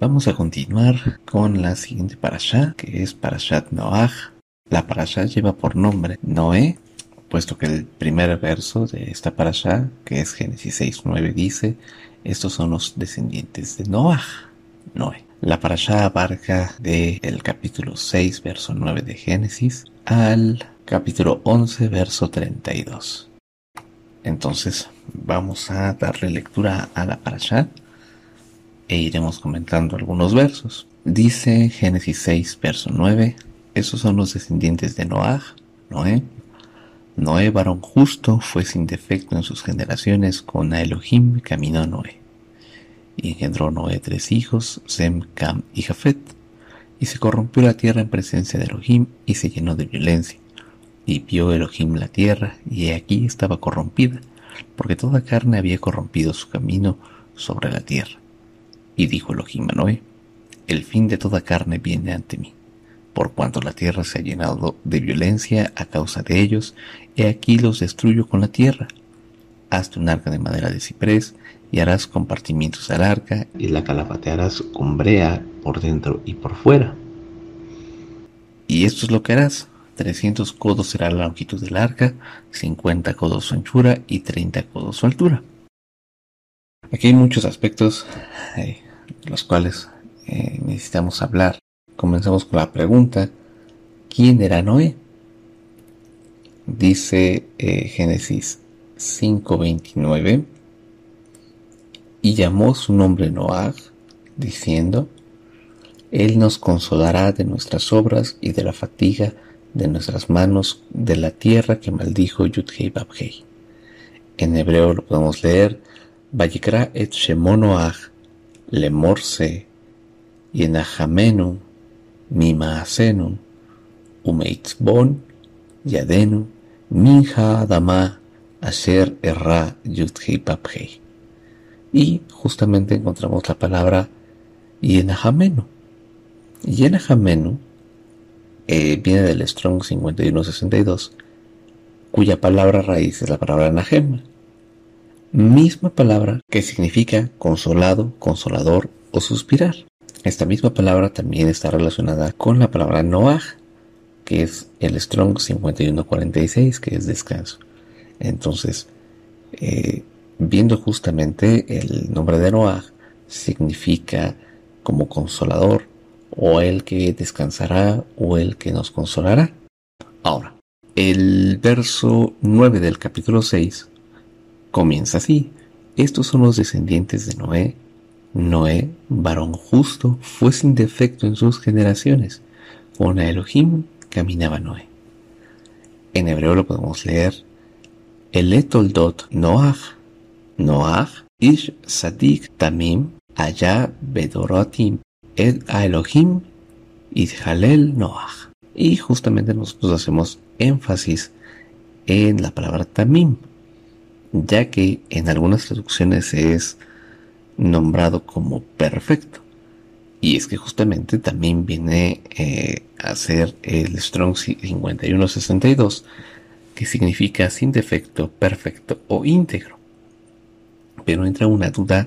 Vamos a continuar con la siguiente parasha, que es Parashat Noah. La parasha lleva por nombre Noé, puesto que el primer verso de esta parasha, que es Génesis 6.9, dice, estos son los descendientes de Noah, Noé. La parasha abarca del capítulo 6, verso 9 de Génesis, al capítulo 11, verso 32. Entonces, vamos a darle lectura a la parasha e iremos comentando algunos versos. Dice Génesis 6, verso 9, esos son los descendientes de Noah, Noé. Noé, varón justo, fue sin defecto en sus generaciones, con Elohim caminó Noé. Y engendró Noé tres hijos, Sem, Cam y Jafet. Y se corrompió la tierra en presencia de Elohim y se llenó de violencia. Y vio Elohim la tierra, y aquí estaba corrompida, porque toda carne había corrompido su camino sobre la tierra. Y dijo Elohim a el fin de toda carne viene ante mí, por cuanto la tierra se ha llenado de violencia a causa de ellos, he aquí los destruyo con la tierra. Hazte un arca de madera de ciprés, y harás compartimientos al arca, y la calabatearás con brea por dentro y por fuera. Y esto es lo que harás. 300 codos será la longitud del arca, 50 codos su anchura y 30 codos su altura. Aquí hay muchos aspectos los cuales eh, necesitamos hablar. Comenzamos con la pregunta, ¿quién era Noé? Dice eh, Génesis 5:29, y llamó su nombre Noah, diciendo, Él nos consolará de nuestras obras y de la fatiga de nuestras manos de la tierra que maldijo Yudhei Babhei. En hebreo lo podemos leer, Vayikra et Shemonoach, Lemorse, Yenajamenu, Mimaasenu, Umeitzbon, Yadenu, Minja Adama, Asher Erra Yudhei Babhei. Y justamente encontramos la palabra Yenajamenu. Yenajamenu eh, viene del Strong 5162, cuya palabra raíz es la palabra Nahem, misma palabra que significa consolado, consolador o suspirar. Esta misma palabra también está relacionada con la palabra Noah, que es el Strong 5146, que es descanso. Entonces, eh, viendo justamente el nombre de Noah, significa como consolador, o el que descansará, o el que nos consolará. Ahora, el verso 9 del capítulo 6 comienza así. Estos son los descendientes de Noé. Noé, varón justo, fue sin defecto en sus generaciones. Con Elohim caminaba Noé. En hebreo lo podemos leer. El etoldot Noach. Noach ish sadik tamim allá bedorotim ed Elohim Halel Noach. Y justamente nosotros hacemos énfasis en la palabra tamim, ya que en algunas traducciones es nombrado como perfecto. Y es que justamente también viene eh, a ser el Strong 5162, que significa sin defecto, perfecto o íntegro. Pero entra una duda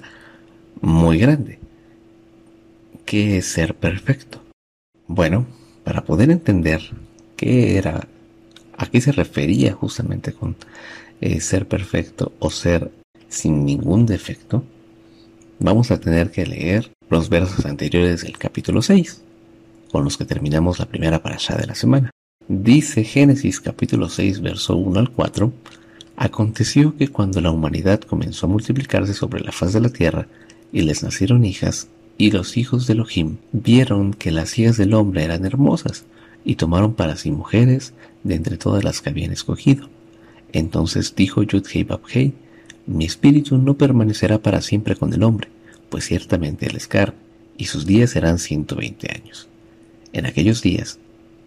muy grande. ¿Qué es ser perfecto? Bueno, para poder entender qué era, a qué se refería justamente con eh, ser perfecto o ser sin ningún defecto, vamos a tener que leer los versos anteriores del capítulo 6, con los que terminamos la primera parasha de la semana. Dice Génesis capítulo 6, verso 1 al 4, Aconteció que cuando la humanidad comenzó a multiplicarse sobre la faz de la tierra y les nacieron hijas, y los hijos de Elohim vieron que las hijas del hombre eran hermosas, y tomaron para sí mujeres de entre todas las que habían escogido entonces dijo Yudhei mi espíritu no permanecerá para siempre con el hombre, pues ciertamente él es y sus días serán ciento veinte años. En aquellos días,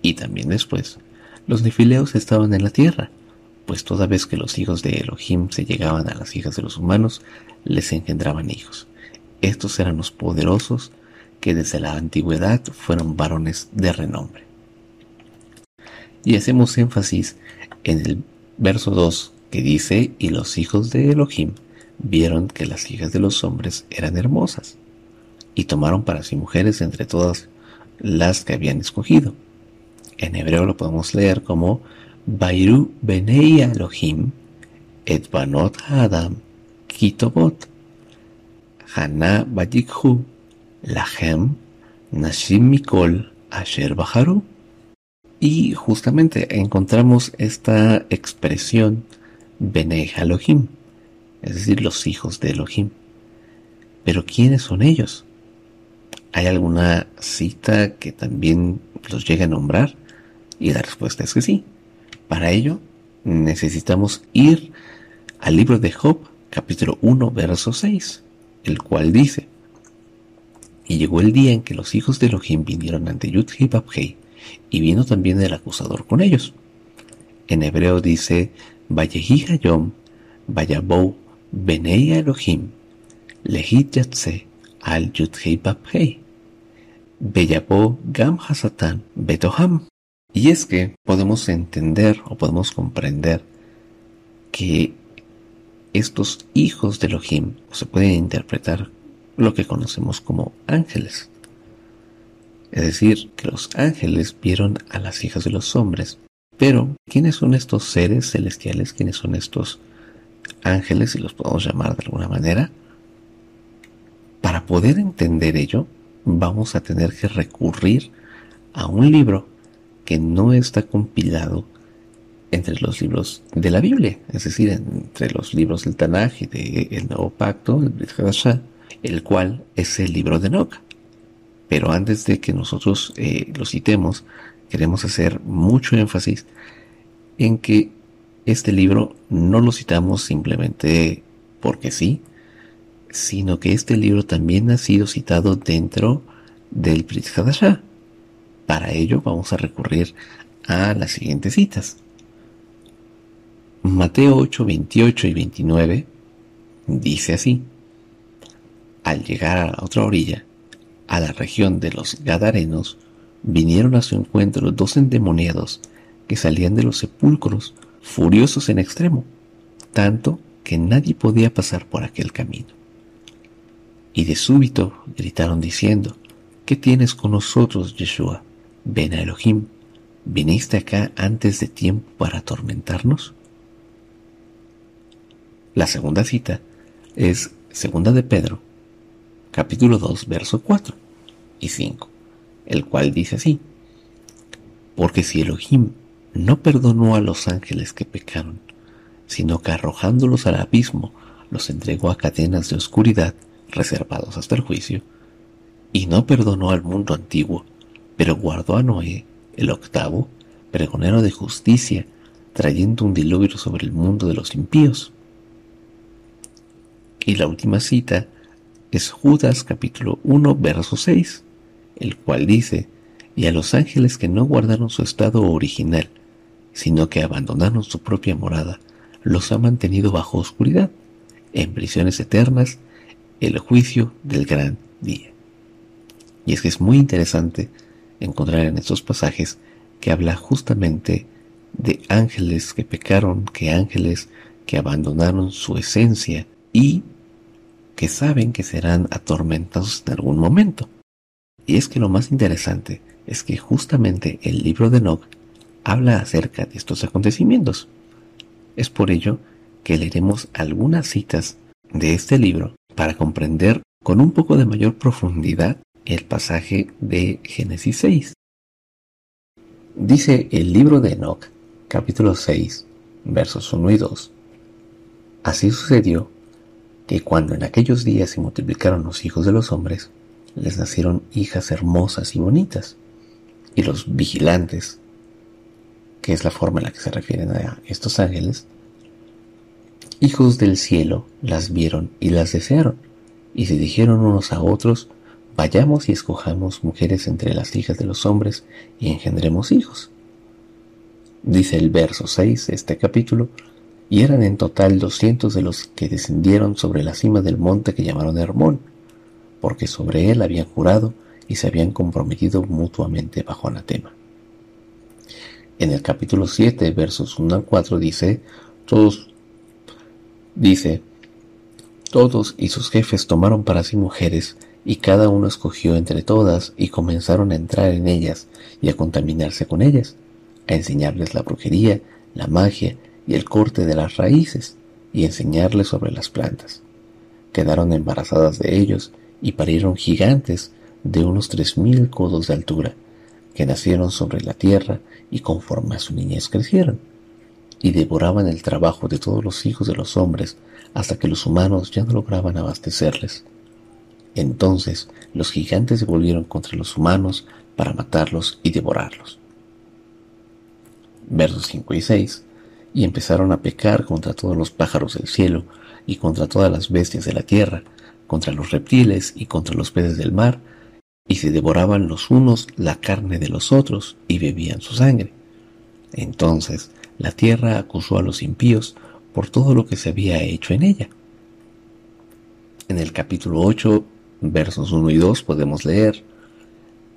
y también después, los nefileos estaban en la tierra, pues toda vez que los hijos de Elohim se llegaban a las hijas de los humanos, les engendraban hijos. Estos eran los poderosos que desde la antigüedad fueron varones de renombre. Y hacemos énfasis en el verso 2, que dice, y los hijos de Elohim vieron que las hijas de los hombres eran hermosas. y tomaron para sí mujeres entre todas las que habían escogido. En hebreo lo podemos leer como Bairu Benei Elohim et Banot Adam Kitobot Haná Bayikhu Lahem Nashim Mikol Asher Baharu. Y justamente encontramos esta expresión Benei Elohim, es decir, los hijos de Elohim. Pero ¿quiénes son ellos? ¿Hay alguna cita que también los llegue a nombrar? Y la respuesta es que sí. Para ello necesitamos ir al libro de Job, capítulo 1, verso 6, el cual dice, Y llegó el día en que los hijos de Elohim vinieron ante Yud Hei y vino también el acusador con ellos. En hebreo dice, Vayehi Hayom, Vayabou, Benei Elohim, Lehit Yatse, al Yud Hei Beyabou Gam Betoham. Y es que podemos entender o podemos comprender que estos hijos de Elohim se pueden interpretar lo que conocemos como ángeles. Es decir, que los ángeles vieron a las hijas de los hombres. Pero, ¿quiénes son estos seres celestiales? ¿Quiénes son estos ángeles, si los podemos llamar de alguna manera? Para poder entender ello, vamos a tener que recurrir a un libro que no está compilado entre los libros de la Biblia, es decir, entre los libros del Tanaj y del Nuevo Pacto, el Brit el cual es el libro de Enoch. Pero antes de que nosotros eh, lo citemos, queremos hacer mucho énfasis en que este libro no lo citamos simplemente porque sí, sino que este libro también ha sido citado dentro del Hadashah. Para ello vamos a recurrir a las siguientes citas. Mateo 8, 28 y 29 dice así. Al llegar a la otra orilla, a la región de los Gadarenos, vinieron a su encuentro dos endemoniados que salían de los sepulcros, furiosos en extremo, tanto que nadie podía pasar por aquel camino. Y de súbito gritaron diciendo, ¿qué tienes con nosotros, Yeshua? Ven a Elohim, ¿viniste acá antes de tiempo para atormentarnos? La segunda cita es Segunda de Pedro, capítulo 2, verso 4 y 5, el cual dice así, porque si Elohim no perdonó a los ángeles que pecaron, sino que arrojándolos al abismo los entregó a cadenas de oscuridad reservados hasta el juicio, y no perdonó al mundo antiguo, pero guardó a Noé, el octavo, pregonero de justicia, trayendo un diluvio sobre el mundo de los impíos. Y la última cita es Judas capítulo 1 verso 6, el cual dice, y a los ángeles que no guardaron su estado original, sino que abandonaron su propia morada, los ha mantenido bajo oscuridad, en prisiones eternas, el juicio del gran día. Y es que es muy interesante encontrar en estos pasajes que habla justamente de ángeles que pecaron, que ángeles que abandonaron su esencia y que saben que serán atormentados en algún momento. Y es que lo más interesante es que justamente el libro de Enoch habla acerca de estos acontecimientos. Es por ello que leeremos algunas citas de este libro para comprender con un poco de mayor profundidad el pasaje de Génesis 6. Dice el libro de Enoch, capítulo 6, versos 1 y 2. Así sucedió que cuando en aquellos días se multiplicaron los hijos de los hombres, les nacieron hijas hermosas y bonitas, y los vigilantes, que es la forma en la que se refieren a estos ángeles, hijos del cielo las vieron y las desearon, y se dijeron unos a otros, vayamos y escojamos mujeres entre las hijas de los hombres y engendremos hijos. Dice el verso 6 de este capítulo, y eran en total doscientos de los que descendieron sobre la cima del monte que llamaron Hermón, porque sobre él habían jurado y se habían comprometido mutuamente bajo anatema. En el capítulo 7, versos 1 al 4 dice, todos, dice, todos y sus jefes tomaron para sí mujeres y cada uno escogió entre todas y comenzaron a entrar en ellas y a contaminarse con ellas, a enseñarles la brujería, la magia y el corte de las raíces, y enseñarles sobre las plantas. Quedaron embarazadas de ellos y parieron gigantes de unos tres mil codos de altura, que nacieron sobre la tierra y conforme a su niñez crecieron, y devoraban el trabajo de todos los hijos de los hombres hasta que los humanos ya no lograban abastecerles. Entonces los gigantes se volvieron contra los humanos para matarlos y devorarlos. Versos 5 y 6. Y empezaron a pecar contra todos los pájaros del cielo y contra todas las bestias de la tierra, contra los reptiles y contra los peces del mar, y se devoraban los unos la carne de los otros y bebían su sangre. Entonces la tierra acusó a los impíos por todo lo que se había hecho en ella. En el capítulo 8 versos 1 y 2 podemos leer,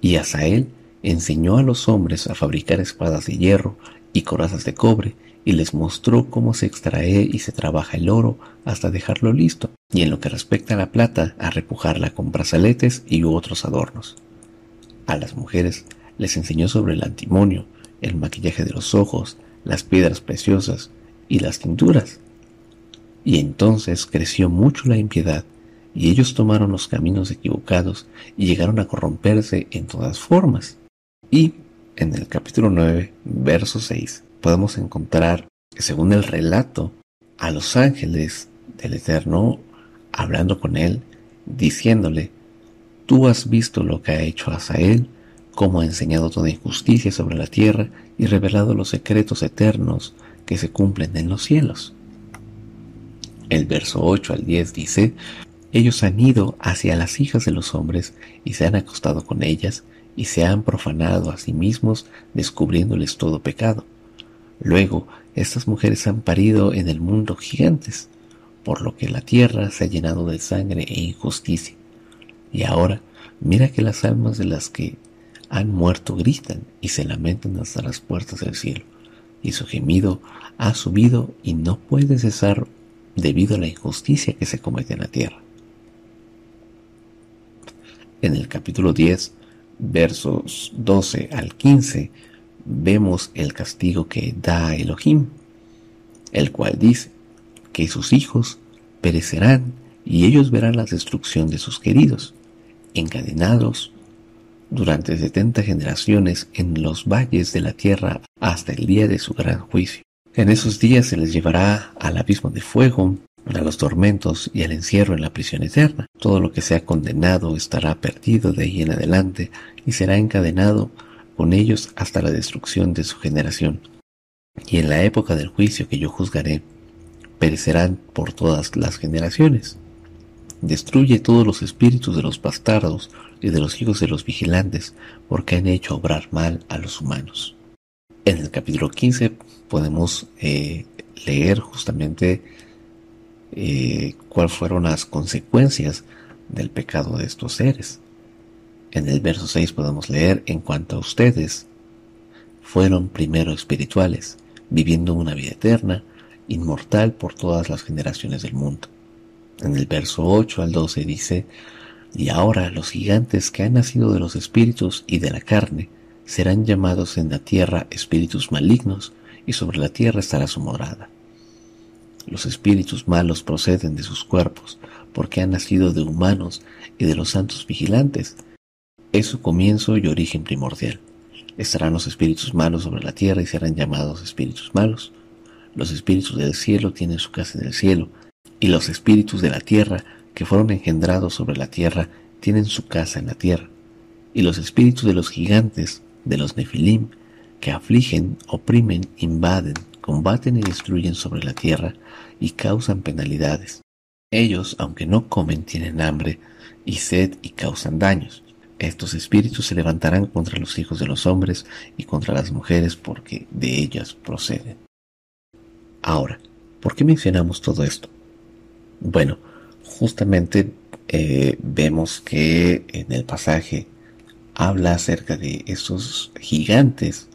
y Asael enseñó a los hombres a fabricar espadas de hierro y corazas de cobre, y les mostró cómo se extrae y se trabaja el oro hasta dejarlo listo, y en lo que respecta a la plata, a repujarla con brazaletes y otros adornos. A las mujeres les enseñó sobre el antimonio, el maquillaje de los ojos, las piedras preciosas y las tinturas. Y entonces creció mucho la impiedad y ellos tomaron los caminos equivocados y llegaron a corromperse en todas formas. Y en el capítulo 9, verso 6, podemos encontrar, según el relato, a los ángeles del Eterno hablando con él, diciéndole, Tú has visto lo que ha hecho Asael, cómo ha enseñado toda injusticia sobre la tierra y revelado los secretos eternos que se cumplen en los cielos. El verso 8 al 10 dice, ellos han ido hacia las hijas de los hombres y se han acostado con ellas y se han profanado a sí mismos descubriéndoles todo pecado. Luego, estas mujeres han parido en el mundo gigantes, por lo que la tierra se ha llenado de sangre e injusticia. Y ahora, mira que las almas de las que han muerto gritan y se lamentan hasta las puertas del cielo, y su gemido ha subido y no puede cesar debido a la injusticia que se comete en la tierra. En el capítulo 10, versos 12 al 15, vemos el castigo que da Elohim, el cual dice que sus hijos perecerán y ellos verán la destrucción de sus queridos, encadenados durante setenta generaciones en los valles de la tierra hasta el día de su gran juicio. En esos días se les llevará al abismo de fuego, a los tormentos y al encierro en la prisión eterna. Todo lo que sea condenado estará perdido de ahí en adelante y será encadenado con ellos hasta la destrucción de su generación. Y en la época del juicio que yo juzgaré, perecerán por todas las generaciones. Destruye todos los espíritus de los bastardos y de los hijos de los vigilantes, porque han hecho obrar mal a los humanos. En el capítulo 15 podemos eh, leer justamente eh, cuáles fueron las consecuencias del pecado de estos seres. En el verso 6 podemos leer, en cuanto a ustedes, fueron primero espirituales, viviendo una vida eterna, inmortal por todas las generaciones del mundo. En el verso 8 al 12 dice, y ahora los gigantes que han nacido de los espíritus y de la carne serán llamados en la tierra espíritus malignos, y sobre la tierra estará su morada. Los espíritus malos proceden de sus cuerpos, porque han nacido de humanos y de los santos vigilantes. Es su comienzo y origen primordial. Estarán los espíritus malos sobre la tierra y serán llamados espíritus malos. Los espíritus del cielo tienen su casa en el cielo, y los espíritus de la tierra que fueron engendrados sobre la tierra tienen su casa en la tierra. Y los espíritus de los gigantes, de los nefilim, que afligen, oprimen, invaden, combaten y destruyen sobre la tierra y causan penalidades. Ellos, aunque no comen, tienen hambre y sed y causan daños. Estos espíritus se levantarán contra los hijos de los hombres y contra las mujeres porque de ellas proceden. Ahora, ¿por qué mencionamos todo esto? Bueno, justamente eh, vemos que en el pasaje habla acerca de esos gigantes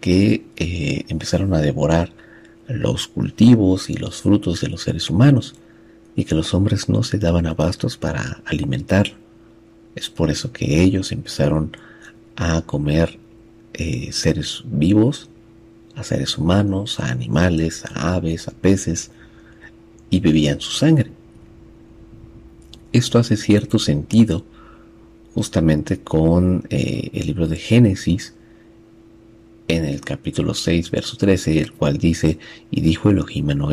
que empezaron a devorar los cultivos y los frutos de los seres humanos. y que los hombres no se daban abastos para alimentarlo. Es por eso que ellos empezaron a comer eh, seres vivos, a seres humanos, a animales, a aves, a peces, y bebían su sangre. Esto hace cierto sentido justamente con eh, el libro de Génesis, en el capítulo 6, verso 13, el cual dice, y dijo Elohim a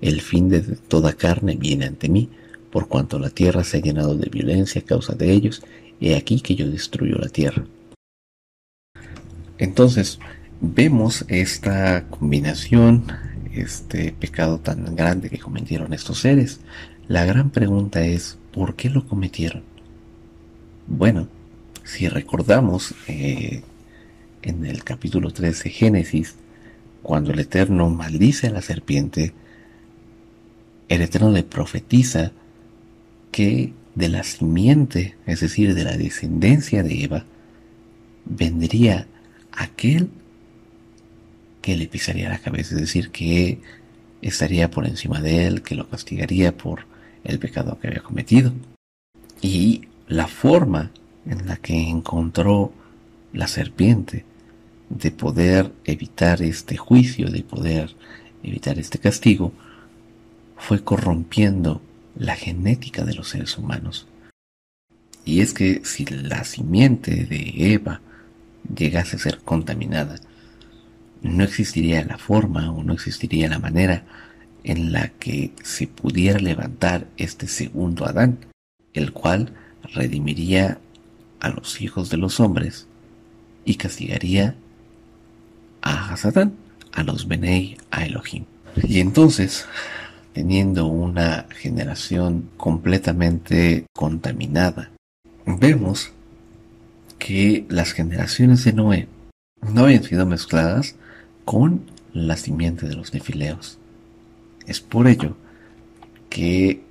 el fin de toda carne viene ante mí, por cuanto la tierra se ha llenado de violencia a causa de ellos, he aquí que yo destruyo la tierra. Entonces, vemos esta combinación, este pecado tan grande que cometieron estos seres. La gran pregunta es, ¿por qué lo cometieron? Bueno, si recordamos eh, en el capítulo 3 de Génesis, cuando el Eterno maldice a la serpiente, el Eterno le profetiza que de la simiente, es decir, de la descendencia de Eva, vendría aquel que le pisaría la cabeza, es decir, que estaría por encima de él, que lo castigaría por el pecado que había cometido. Y la forma en la que encontró la serpiente de poder evitar este juicio, de poder evitar este castigo, fue corrompiendo la genética de los seres humanos. Y es que si la simiente de Eva llegase a ser contaminada, no existiría la forma o no existiría la manera en la que se pudiera levantar este segundo Adán, el cual redimiría a los hijos de los hombres y castigaría a Hasatán, a los Benei, a Elohim. Y entonces, teniendo una generación completamente contaminada, vemos que las generaciones de Noé no habían sido mezcladas con la simiente de los nefileos. Es por ello que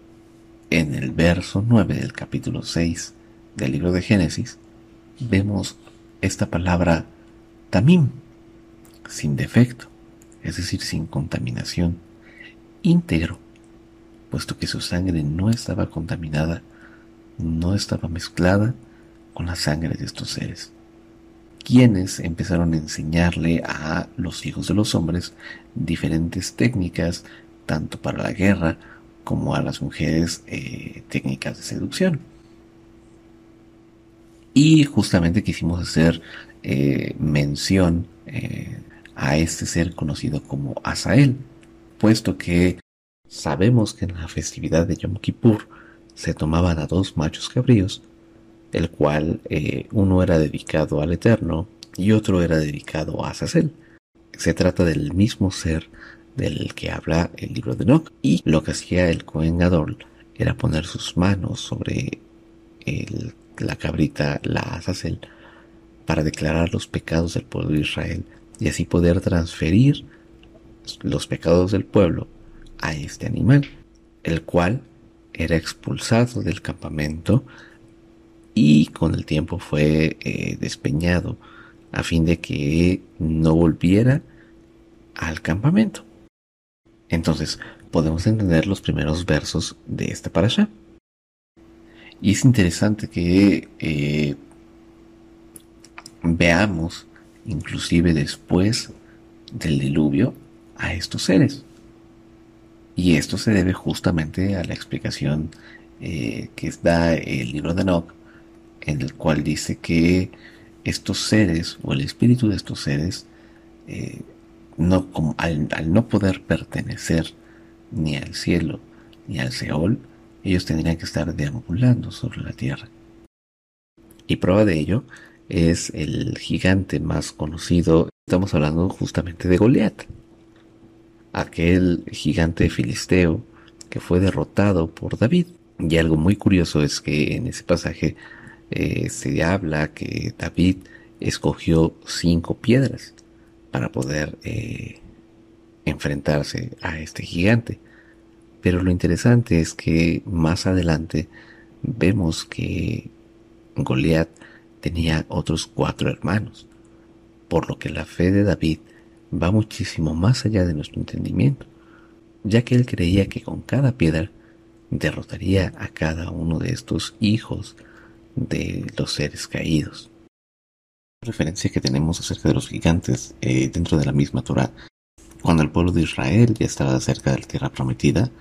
en el verso 9 del capítulo 6 del libro de Génesis vemos esta palabra tamim, sin defecto, es decir, sin contaminación, íntegro, puesto que su sangre no estaba contaminada, no estaba mezclada con la sangre de estos seres, quienes empezaron a enseñarle a los hijos de los hombres diferentes técnicas, tanto para la guerra como a las mujeres eh, técnicas de seducción. Y justamente quisimos hacer eh, mención eh, a este ser conocido como Asael, puesto que sabemos que en la festividad de Yom Kippur se tomaban a dos machos cabríos, el cual uno era dedicado al Eterno y otro era dedicado a Azazel. Se trata del mismo ser del que habla el libro de Enoch. Y lo que hacía el Cohen Gadol era poner sus manos sobre la cabrita, la Azazel, para declarar los pecados del pueblo de Israel y así poder transferir los pecados del pueblo a este animal, el cual era expulsado del campamento y con el tiempo fue eh, despeñado a fin de que no volviera al campamento. Entonces, podemos entender los primeros versos de esta parasha. Y es interesante que eh, veamos, inclusive después del diluvio, a estos seres. Y esto se debe justamente a la explicación eh, que da el libro de Enoch, en el cual dice que estos seres o el espíritu de estos seres eh, no, como al, no poder pertenecer ni al cielo ni al Seol, ellos tendrían que estar deambulando sobre la tierra. Y prueba de ello es el gigante más conocido, estamos hablando justamente de Goliat, aquel gigante filisteo que fue derrotado por David. Y algo muy curioso es que en ese pasaje eh, se habla que David escogió cinco piedras para poder eh, enfrentarse a este gigante. Pero lo interesante es que más adelante vemos que Goliat tenía otros cuatro hermanos, por lo que la fe de David va muchísimo más allá de nuestro entendimiento, ya que él creía que con cada piedra derrotaría a cada uno de estos hijos de los seres caídos. Referencia que tenemos acerca de los gigantes eh, dentro de la misma Torah, cuando el pueblo de Israel ya estaba cerca de la tierra prometida,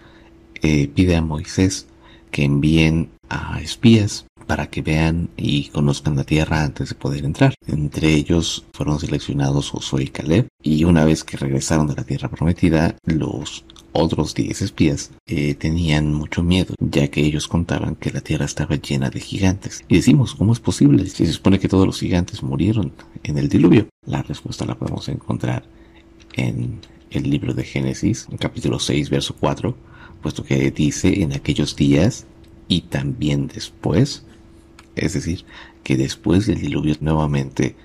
eh, pide a Moisés que envíen a espías para que vean y conozcan la tierra antes de poder entrar. Entre ellos fueron seleccionados Josué y Caleb, y una vez que regresaron de la tierra prometida, los otros 10 espías eh, tenían mucho miedo, ya que ellos contaban que la tierra estaba llena de gigantes. Y decimos, ¿cómo es posible si se supone que todos los gigantes murieron en el diluvio? La respuesta la podemos encontrar en el libro de Génesis, capítulo 6, verso 4, puesto que dice en aquellos días y también después es decir, que después del diluvio nuevamente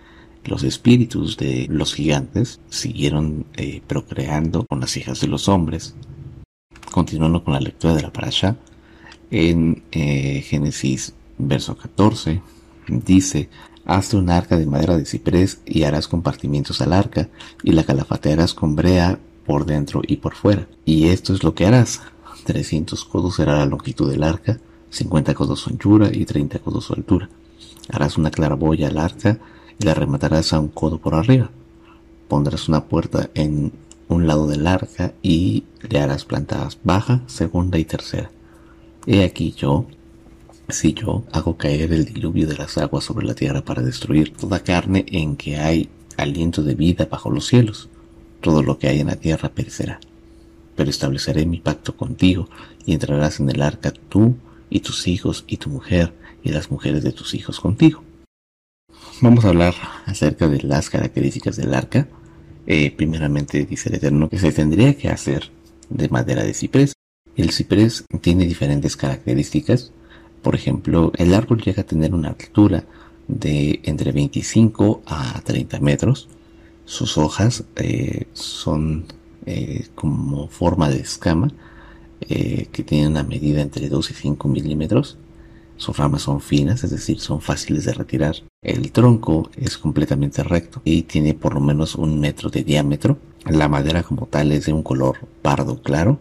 los espíritus de los gigantes siguieron eh, procreando con las hijas de los hombres. Continuando con la lectura de la parasha, en eh, Génesis verso 14 dice, hazte un arca de madera de ciprés y harás compartimientos al arca y la calafatearás con brea por dentro y por fuera. Y esto es lo que harás. 300 codos será la longitud del arca 50 codos su anchura y 30 codos su altura. Harás una claraboya al arca y la rematarás a un codo por arriba. Pondrás una puerta en un lado del arca y le harás plantadas baja, segunda y tercera. He aquí yo, si yo hago caer el diluvio de las aguas sobre la tierra para destruir toda carne en que hay aliento de vida bajo los cielos, todo lo que hay en la tierra perecerá. Pero estableceré mi pacto contigo y entrarás en el arca tú y tus hijos y tu mujer y las mujeres de tus hijos contigo. Vamos a hablar acerca de las características del arca. Eh, primeramente dice el Eterno que se tendría que hacer de madera de ciprés. El ciprés tiene diferentes características. Por ejemplo, el árbol llega a tener una altura de entre 25 a 30 metros. Sus hojas eh, son eh, como forma de escama eh, que tienen una medida entre 2 y 5 milímetros. Sus ramas son finas, es decir, son fáciles de retirar. El tronco es completamente recto y tiene por lo menos un metro de diámetro. La madera como tal es de un color pardo claro,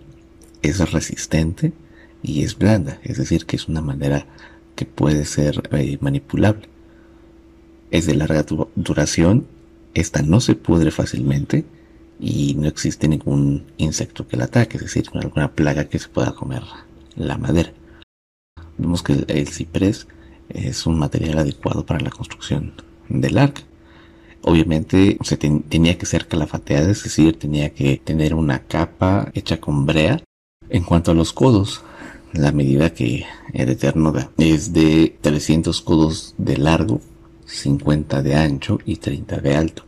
es resistente y es blanda, es decir, que es una madera que puede ser eh, manipulable. Es de larga duración, esta no se pudre fácilmente y no existe ningún insecto que la ataque, es decir, alguna plaga que se pueda comer la madera. Vemos que el, ciprés es un material adecuado para la construcción del arca. Obviamente se tenía que ser calafateada, es decir, tenía que tener una capa hecha con brea. En cuanto a los codos, la medida que el Eterno da es de 300 codos de largo, 50 de ancho y 30 de alto.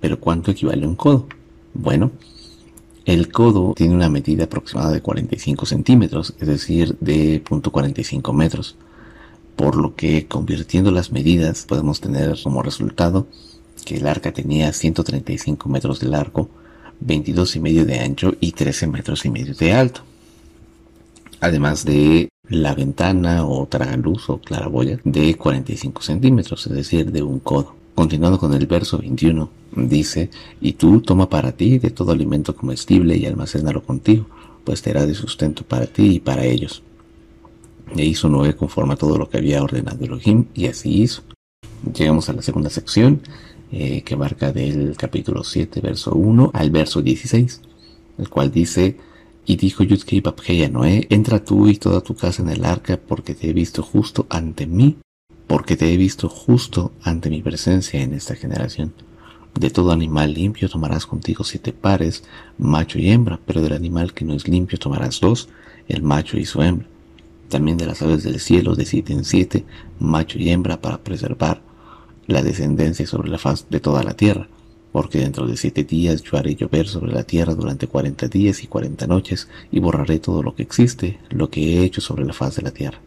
Pero ¿cuánto equivale un codo? Bueno, el codo tiene una medida aproximada de 45 centímetros, es decir, de .45 metros, por lo que convirtiendo las medidas podemos tener como resultado que el arca tenía 135 metros de largo, 22 y medio de ancho y 13 metros y medio de alto. Además de la ventana o tragaluz o claraboya de 45 centímetros, es decir, de un codo. Continuando con el verso 21, dice, y tú toma para ti de todo alimento comestible y almacénalo contigo, pues te hará de sustento para ti y para ellos. E hizo Noé conforme a todo lo que había ordenado Elohim, y así hizo. Llegamos a la segunda sección, eh, que marca del capítulo 7, verso 1 al verso 16, el cual dice, y dijo Yudkei a Noé, entra tú y toda tu casa en el arca, porque te he visto justo ante mí porque te he visto justo ante mi presencia en esta generación. De todo animal limpio tomarás contigo siete pares, macho y hembra, pero del animal que no es limpio tomarás dos, el macho y su hembra. También de las aves del cielo de siete en siete, macho y hembra, para preservar la descendencia sobre la faz de toda la tierra. Porque dentro de siete días yo haré llover sobre la tierra durante cuarenta días y cuarenta noches, y borraré todo lo que existe, lo que he hecho sobre la faz de la tierra.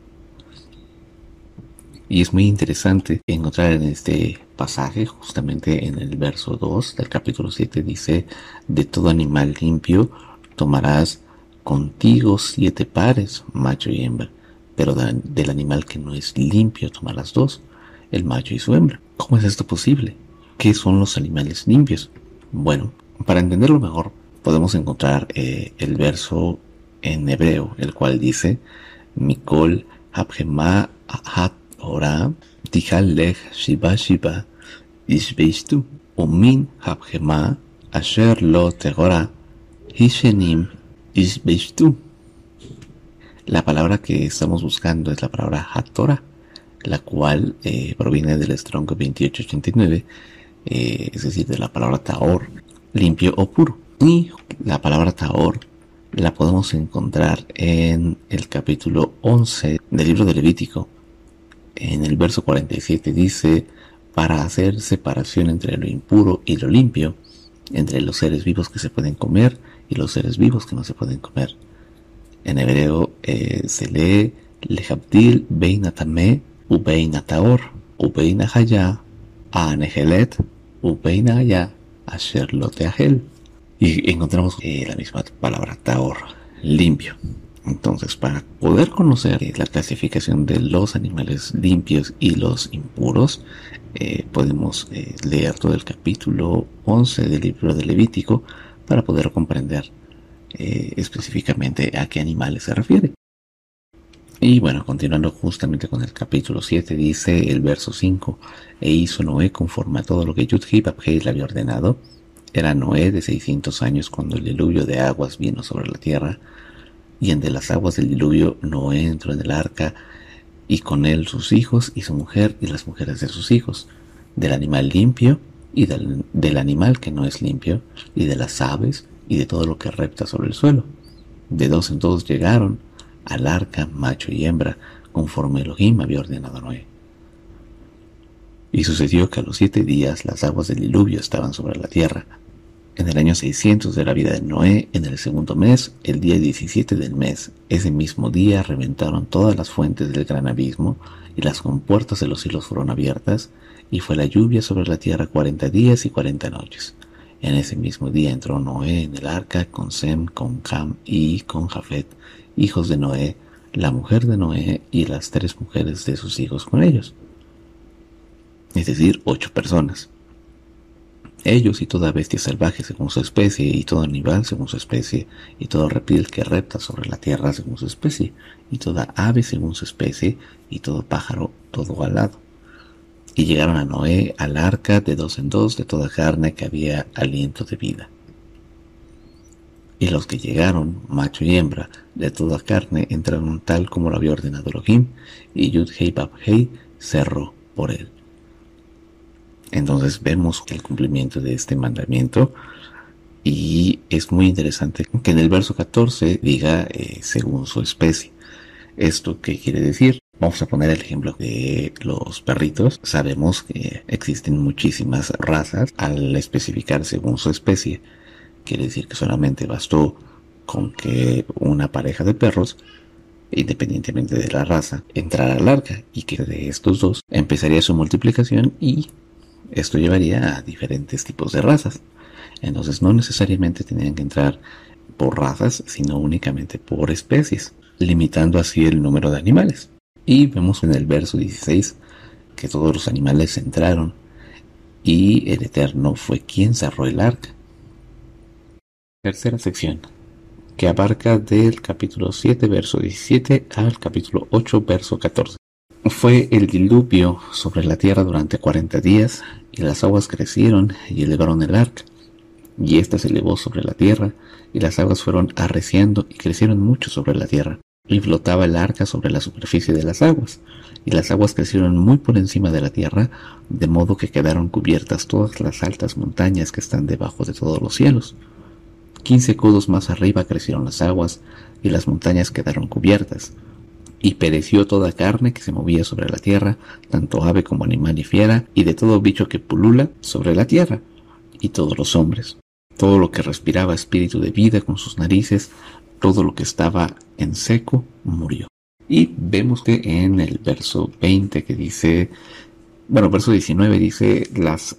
Y es muy interesante encontrar en este pasaje, justamente en el verso 2 del capítulo 7, dice, de todo animal limpio tomarás contigo siete pares, macho y hembra, pero del animal que no es limpio tomarás dos, el macho y su hembra. ¿Cómo es esto posible? ¿Qué son los animales limpios? Bueno, para entenderlo mejor, podemos encontrar eh, el verso en hebreo, el cual dice, Mikol Habgema Hat Ora, Lech Shiba Shiba, Ishbeistu, Umin Habgema Asher Lo Tegora, Hishenim Ishbeistu. La palabra que estamos buscando es la palabra Hatorah, la cual eh, proviene del Strong 2889, eh, es decir, de la palabra Taor, limpio o puro. Y la palabra Taor la podemos encontrar en el capítulo 11 del libro de Levítico. En el verso 47 dice, para hacer separación entre lo impuro y lo limpio, entre los seres vivos que se pueden comer y los seres vivos que no se pueden comer. En hebreo eh, se lee Lehabdil Beina Tameh Ubeina Taor Ubeina Haya Anehelet Ubeina Haya Asher Loteahel. Y encontramos eh, la misma palabra Taor, limpio. Entonces, para poder conocer eh, la clasificación de los animales limpios y los impuros, podemos leer todo el capítulo 11 del libro de Levítico para poder comprender eh, específicamente a qué animales se refiere. Y bueno, continuando justamente con el capítulo 7, dice el verso 5, e hizo Noé conforme a todo lo que Yudhib le había ordenado. Era Noé de 600 años cuando el diluvio de aguas vino sobre la tierra, y entre las aguas del diluvio Noé entró en el arca, y con él sus hijos y su mujer y las mujeres de sus hijos, del animal limpio y del, del animal que no es limpio, y de las aves y de todo lo que repta sobre el suelo. De dos en dos llegaron al arca macho y hembra, conforme Elohim había ordenado a Noé. Y sucedió que a los siete días las aguas del diluvio estaban sobre la tierra. En el año 600 de la vida de Noé, en el segundo mes, el día 17 del mes, ese mismo día reventaron todas las fuentes del gran abismo, y las compuertas de los cielos fueron abiertas, y fue la lluvia sobre la tierra cuarenta días y cuarenta noches. En ese mismo día entró Noé en el arca con Sem, con Cam y con Jafet, hijos de Noé, la mujer de Noé y las tres mujeres de sus hijos con ellos. Es decir, ocho personas. Ellos y toda bestia salvaje según su especie, y todo animal según su especie, y todo reptil que repta sobre la tierra según su especie, y toda ave según su especie, y todo pájaro todo alado. Y llegaron a Noé al arca de dos en dos de toda carne que había aliento de vida. Y los que llegaron, macho y hembra, de toda carne, entraron tal como lo había ordenado Elohim, y Yud-Hei Bab-Hei cerró por él. Entonces vemos el cumplimiento de este mandamiento y es muy interesante que en el verso 14 diga eh, según su especie. ¿Esto qué quiere decir? Vamos a poner el ejemplo de los perritos. Sabemos que existen muchísimas razas al especificar según su especie. Quiere decir que solamente bastó con que una pareja de perros, independientemente de la raza, entrara al arca y que de estos dos empezaría su multiplicación y esto llevaría a diferentes tipos de razas. Entonces no necesariamente tenían que entrar por razas, sino únicamente por especies, limitando así el número de animales. Y vemos en el verso 16 que todos los animales entraron y el Eterno fue quien cerró el arca. Tercera sección, que abarca del capítulo 7, verso 17 al capítulo 8, verso 14. Fue el diluvio sobre la tierra durante 40 días, y las aguas crecieron y elevaron el arca, y ésta se elevó sobre la tierra, y las aguas fueron arreciando y crecieron mucho sobre la tierra y flotaba el arca sobre la superficie de las aguas, y las aguas crecieron muy por encima de la tierra, de modo que quedaron cubiertas todas las altas montañas que están debajo de todos los cielos. Quince codos más arriba crecieron las aguas, y las montañas quedaron cubiertas. Y pereció toda carne que se movía sobre la tierra, tanto ave como animal y fiera, y de todo bicho que pulula sobre la tierra, y todos los hombres. Todo lo que respiraba espíritu de vida con sus narices, todo lo que estaba en seco murió. Y vemos que en el verso 20 que dice, bueno, verso 19 dice, las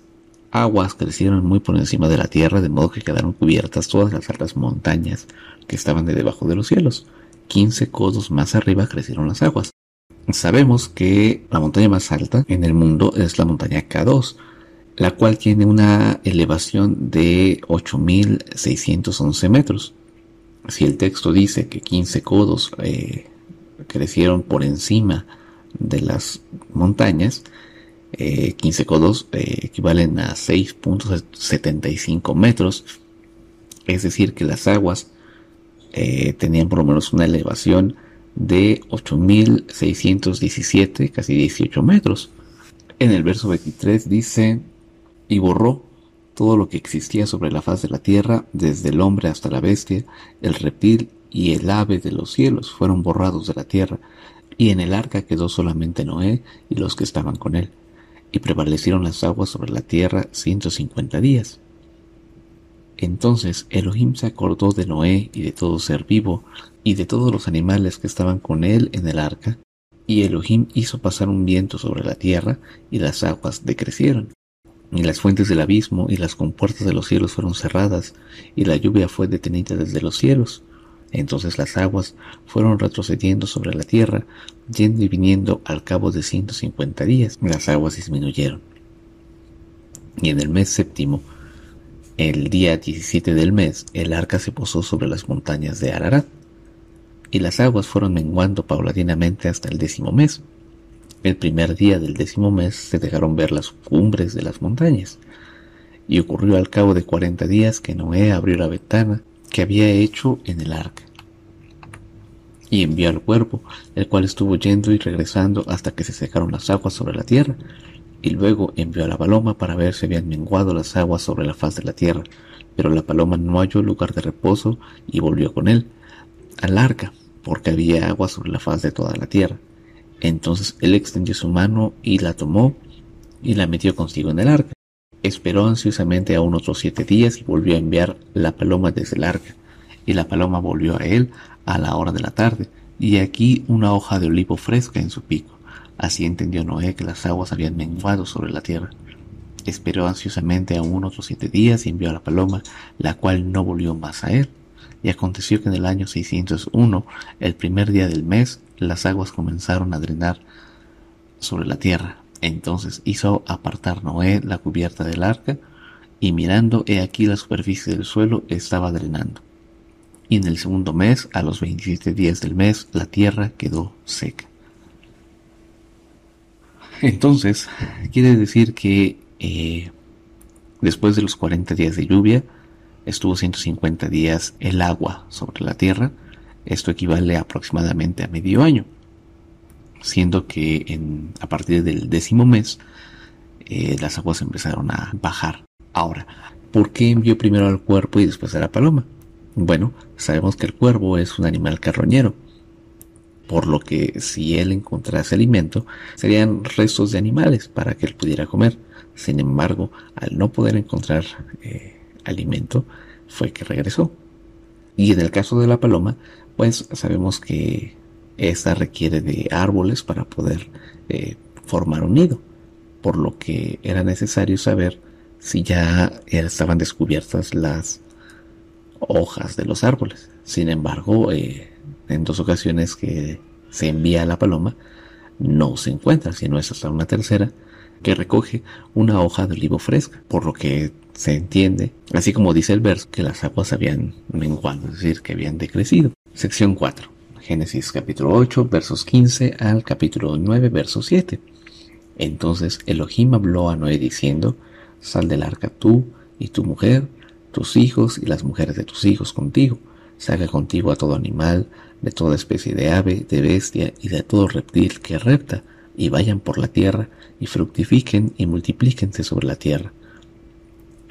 aguas crecieron muy por encima de la tierra, de modo que quedaron cubiertas todas las altas montañas que estaban de debajo de los cielos. 15 codos más arriba crecieron las aguas. Sabemos que la montaña más alta en el mundo es la montaña K2, la cual tiene una elevación de 8.611 metros. Si el texto dice que 15 codos eh, crecieron por encima de las montañas, 15 eh, codos eh, equivalen a 6.75 metros, es decir, que las aguas tenían por lo menos una elevación de 8.617, casi 18 metros. En el verso 23 dice, y borró todo lo que existía sobre la faz de la tierra, desde el hombre hasta la bestia, el reptil y el ave de los cielos fueron borrados de la tierra, y en el arca quedó solamente Noé y los que estaban con él, y prevalecieron las aguas sobre la tierra ciento cincuenta días. Entonces Elohim se acordó de Noé y de todo ser vivo, y de todos los animales que estaban con él en el arca, y Elohim hizo pasar un viento sobre la tierra, y las aguas decrecieron y las fuentes del abismo y las compuertas de los cielos fueron cerradas, y la lluvia fue detenida desde los cielos. Entonces las aguas fueron retrocediendo sobre la tierra, yendo y viniendo al cabo de ciento cincuenta días. Las aguas disminuyeron. Y en el mes séptimo, el día diecisiete del mes, el arca se posó sobre las montañas de Ararat, y las aguas fueron menguando paulatinamente hasta el décimo mes. El primer día del décimo mes se dejaron ver las cumbres de las montañas, y ocurrió al cabo de cuarenta días que Noé abrió la ventana que había hecho en el arca, y envió al cuervo, el cual estuvo yendo y regresando hasta que se secaron las aguas sobre la tierra, y luego envió a la paloma para ver si habían menguado las aguas sobre la faz de la tierra, pero la paloma no halló lugar de reposo y volvió con él al arca, porque había agua sobre la faz de toda la tierra. Entonces él extendió su mano y la tomó y la metió consigo en el arca. Esperó ansiosamente aún otros siete días y volvió a enviar la paloma desde el arca. Y la paloma volvió a él a la hora de la tarde, y aquí una hoja de olivo fresca en su pico. Así entendió Noé que las aguas habían menguado sobre la tierra. Esperó ansiosamente aún otros siete días y envió a la paloma, la cual no volvió más a él. Y aconteció que en el año 601, el primer día del mes, las aguas comenzaron a drenar sobre la tierra. Entonces hizo apartar Noé la cubierta del arca, y mirando, he aquí la superficie del suelo estaba drenando. Y en el segundo mes, a los veintisiete días del mes, la tierra quedó seca. Entonces, quiere decir que eh, después de los cuarenta días de lluvia, estuvo 150 días el agua sobre la tierra, esto equivale aproximadamente a medio año, siendo que en, a partir del décimo mes eh, las aguas empezaron a bajar. Ahora, ¿por qué envió primero al cuerpo y después a la paloma? Bueno, sabemos que el cuervo es un animal carroñero, por lo que si él encontrase alimento, serían restos de animales para que él pudiera comer. Sin embargo, al no poder encontrar eh, alimento, fue que regresó. Y en el caso de la paloma, pues sabemos que esta requiere de árboles para poder eh, formar un nido, por lo que era necesario saber si ya estaban descubiertas las hojas de los árboles. Sin embargo, eh, en dos ocasiones que se envía a la paloma, no se encuentra, sino es hasta una tercera que recoge una hoja de olivo fresca, por lo que se entiende, así como dice el verso, que las aguas habían menguado, es decir, que habían decrecido. Sección 4. Génesis capítulo 8, versos 15 al capítulo 9, verso 7. Entonces Elohim habló a Noé diciendo, Sal del arca tú y tu mujer, tus hijos y las mujeres de tus hijos contigo. Saca contigo a todo animal, de toda especie de ave, de bestia y de todo reptil que repta, y vayan por la tierra, y fructifiquen y multiplíquense sobre la tierra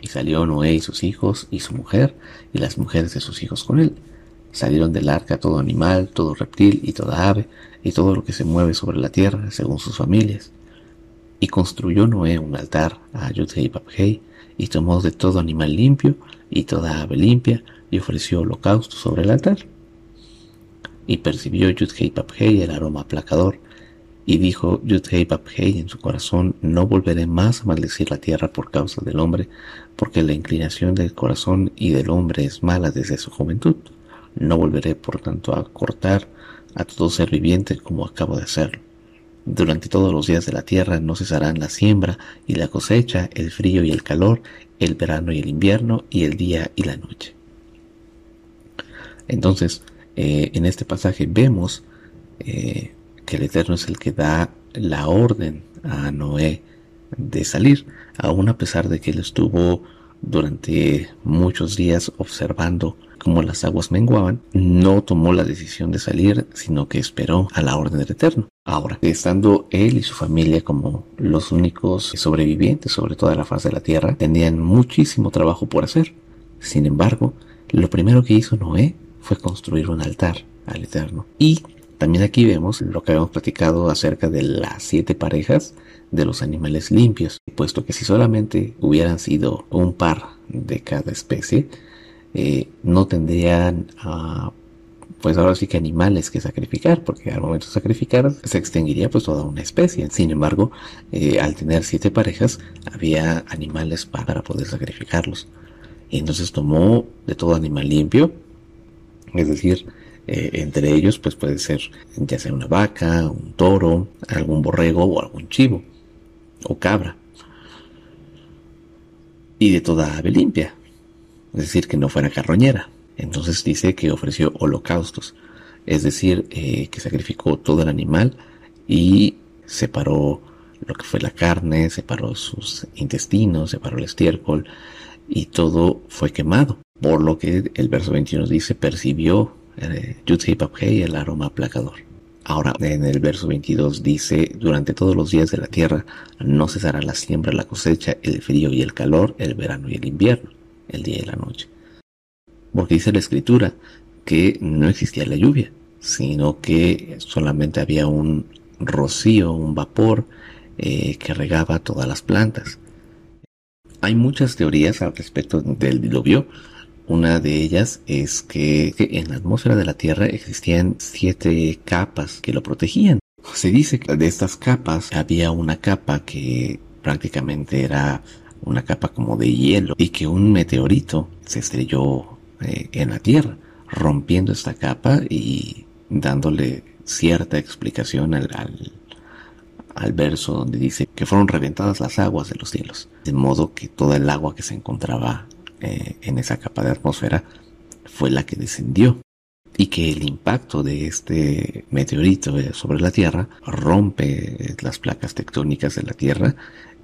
y salió Noé y sus hijos y su mujer y las mujeres de sus hijos con él. Salieron del arca todo animal, todo reptil y toda ave y todo lo que se mueve sobre la tierra según sus familias. Y construyó Noé un altar a Yudhei y y tomó de todo animal limpio y toda ave limpia y ofreció holocausto sobre el altar. Y percibió Yudhei el aroma aplacador y dijo Yudhei en su corazón, no volveré más a maldecir la tierra por causa del hombre, porque la inclinación del corazón y del hombre es mala desde su juventud. No volveré, por tanto, a cortar a todo ser viviente como acabo de hacerlo. Durante todos los días de la tierra no cesarán la siembra y la cosecha, el frío y el calor, el verano y el invierno, y el día y la noche. Entonces, eh, en este pasaje vemos eh, que el Eterno es el que da la orden a Noé de salir, aun a pesar de que él estuvo durante muchos días observando cómo las aguas menguaban, no tomó la decisión de salir, sino que esperó a la orden del Eterno. Ahora, estando él y su familia como los únicos sobrevivientes sobre toda la faz de la tierra, tenían muchísimo trabajo por hacer. Sin embargo, lo primero que hizo Noé fue construir un altar al Eterno. Y también aquí vemos lo que habíamos platicado acerca de las siete parejas de los animales limpios, puesto que si solamente hubieran sido un par de cada especie, eh, no tendrían, uh, pues ahora sí que animales que sacrificar, porque al momento de sacrificar se extinguiría pues toda una especie. Sin embargo, eh, al tener siete parejas, había animales para poder sacrificarlos. Y entonces tomó de todo animal limpio, es decir, eh, entre ellos pues puede ser ya sea una vaca, un toro, algún borrego o algún chivo o cabra. Y de toda ave limpia, es decir, que no fuera carroñera. Entonces dice que ofreció holocaustos, es decir, eh, que sacrificó todo el animal y separó lo que fue la carne, separó sus intestinos, separó el estiércol y todo fue quemado. Por lo que el verso 21 dice, percibió eh, el aroma aplacador. Ahora, en el verso 22 dice, durante todos los días de la tierra no cesará la siembra, la cosecha, el frío y el calor, el verano y el invierno, el día y la noche. Porque dice la escritura que no existía la lluvia, sino que solamente había un rocío, un vapor eh, que regaba todas las plantas. Hay muchas teorías al respecto del diluvio. Una de ellas es que, en la atmósfera de la Tierra existían siete capas que lo protegían. Se dice que de estas capas había una capa que prácticamente era una capa como de hielo y que un meteorito se estrelló eh, en la Tierra, rompiendo esta capa y dándole cierta explicación al, al verso donde dice que fueron reventadas las aguas de los cielos, de modo que toda el agua que se encontraba eh, en esa capa de atmósfera fue la que descendió y que el impacto de este meteorito eh, sobre la Tierra rompe las placas tectónicas de la Tierra,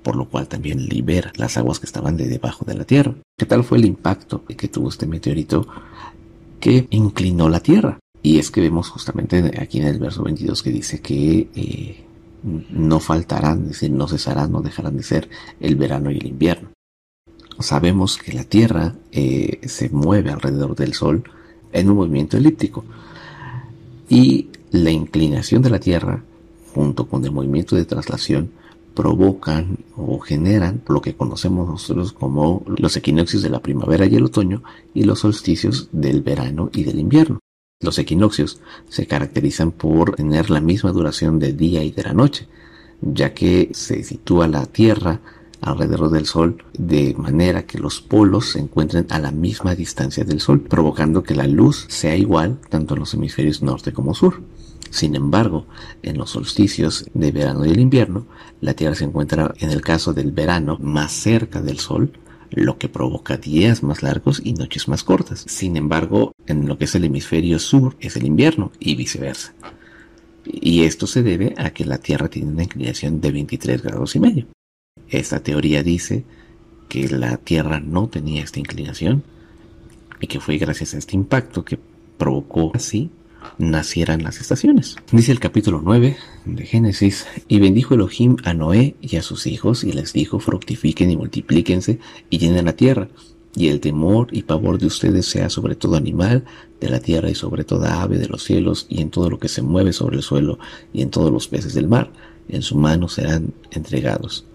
por lo cual también libera las aguas que estaban de debajo de la Tierra. ¿Qué tal fue el impacto que tuvo este meteorito que inclinó la Tierra? Y es que vemos justamente aquí en el verso 22 que dice que eh, no faltarán, es decir, no cesarán, no dejarán de ser el verano y el invierno. Sabemos que la Tierra eh, se mueve alrededor del Sol en un movimiento elíptico y la inclinación de la Tierra junto con el movimiento de traslación provocan o generan lo que conocemos nosotros como los equinoccios de la primavera y el otoño y los solsticios del verano y del invierno. Los equinoccios se caracterizan por tener la misma duración del día y de la noche, ya que se sitúa la Tierra alrededor del Sol de manera que los polos se encuentren a la misma distancia del Sol, provocando que la luz sea igual tanto en los hemisferios norte como sur. Sin embargo, en los solsticios de verano y el invierno, la Tierra se encuentra en el caso del verano más cerca del Sol, lo que provoca días más largos y noches más cortas. Sin embargo, en lo que es el hemisferio sur es el invierno y viceversa. Y esto se debe a que la Tierra tiene una inclinación de 23 grados y medio. Esta teoría dice que la Tierra no tenía esta inclinación y que fue gracias a este impacto que provocó así nacieran las estaciones. Dice el capítulo 9 de Génesis, y bendijo Elohim a Noé y a sus hijos, y les dijo, fructifiquen y multiplíquense, y llenen la tierra, y el temor y pavor de ustedes sea sobre todo animal de la tierra y sobre toda ave de los cielos, y en todo lo que se mueve sobre el suelo, y en todos los peces del mar, en su mano serán entregados.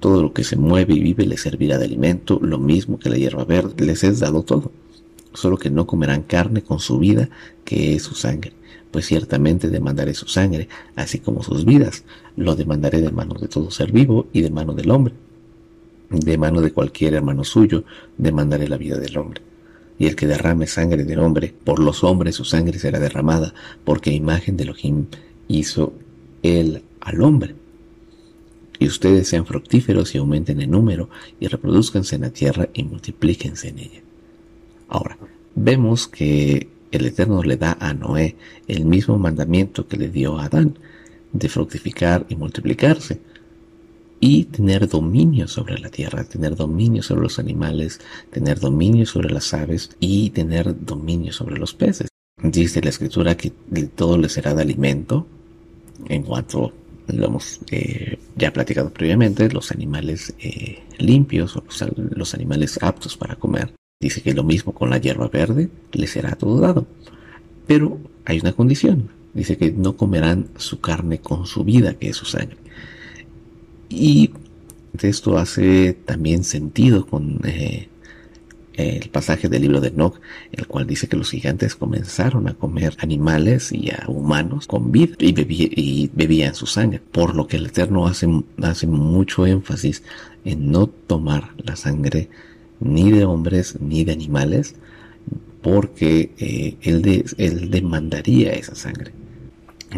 Todo lo que se mueve y vive les servirá de alimento, lo mismo que la hierba verde les es dado todo solo que no comerán carne con su vida, que es su sangre, pues ciertamente demandaré su sangre, así como sus vidas, lo demandaré de mano de todo ser vivo y de mano del hombre. De mano de cualquier hermano suyo, demandaré la vida del hombre. Y el que derrame sangre del hombre, por los hombres su sangre será derramada, porque imagen de Elohim hizo él al hombre. Y ustedes sean fructíferos y aumenten en número, y reproduzcanse en la tierra y multiplíquense en ella. Ahora, vemos que el Eterno le da a Noé el mismo mandamiento que le dio a Adán, de fructificar y multiplicarse, y tener dominio sobre la tierra, tener dominio sobre los animales, tener dominio sobre las aves y tener dominio sobre los peces. Dice la escritura que todo le será de alimento, en cuanto lo hemos eh, ya platicado previamente, los animales eh, limpios o los, animales aptos para comer. Dice que lo mismo con la hierba verde, le será todo dado. Pero hay una condición. Dice que no comerán su carne con su vida, que es su sangre. Y esto hace también sentido con eh, el pasaje del libro de Enoch, el cual dice que los gigantes comenzaron a comer animales y a humanos con vida y, bebían su sangre, por lo que el Eterno hace, hace mucho énfasis en no tomar la sangre ni de hombres ni de animales, porque eh, él, él demandaría esa sangre.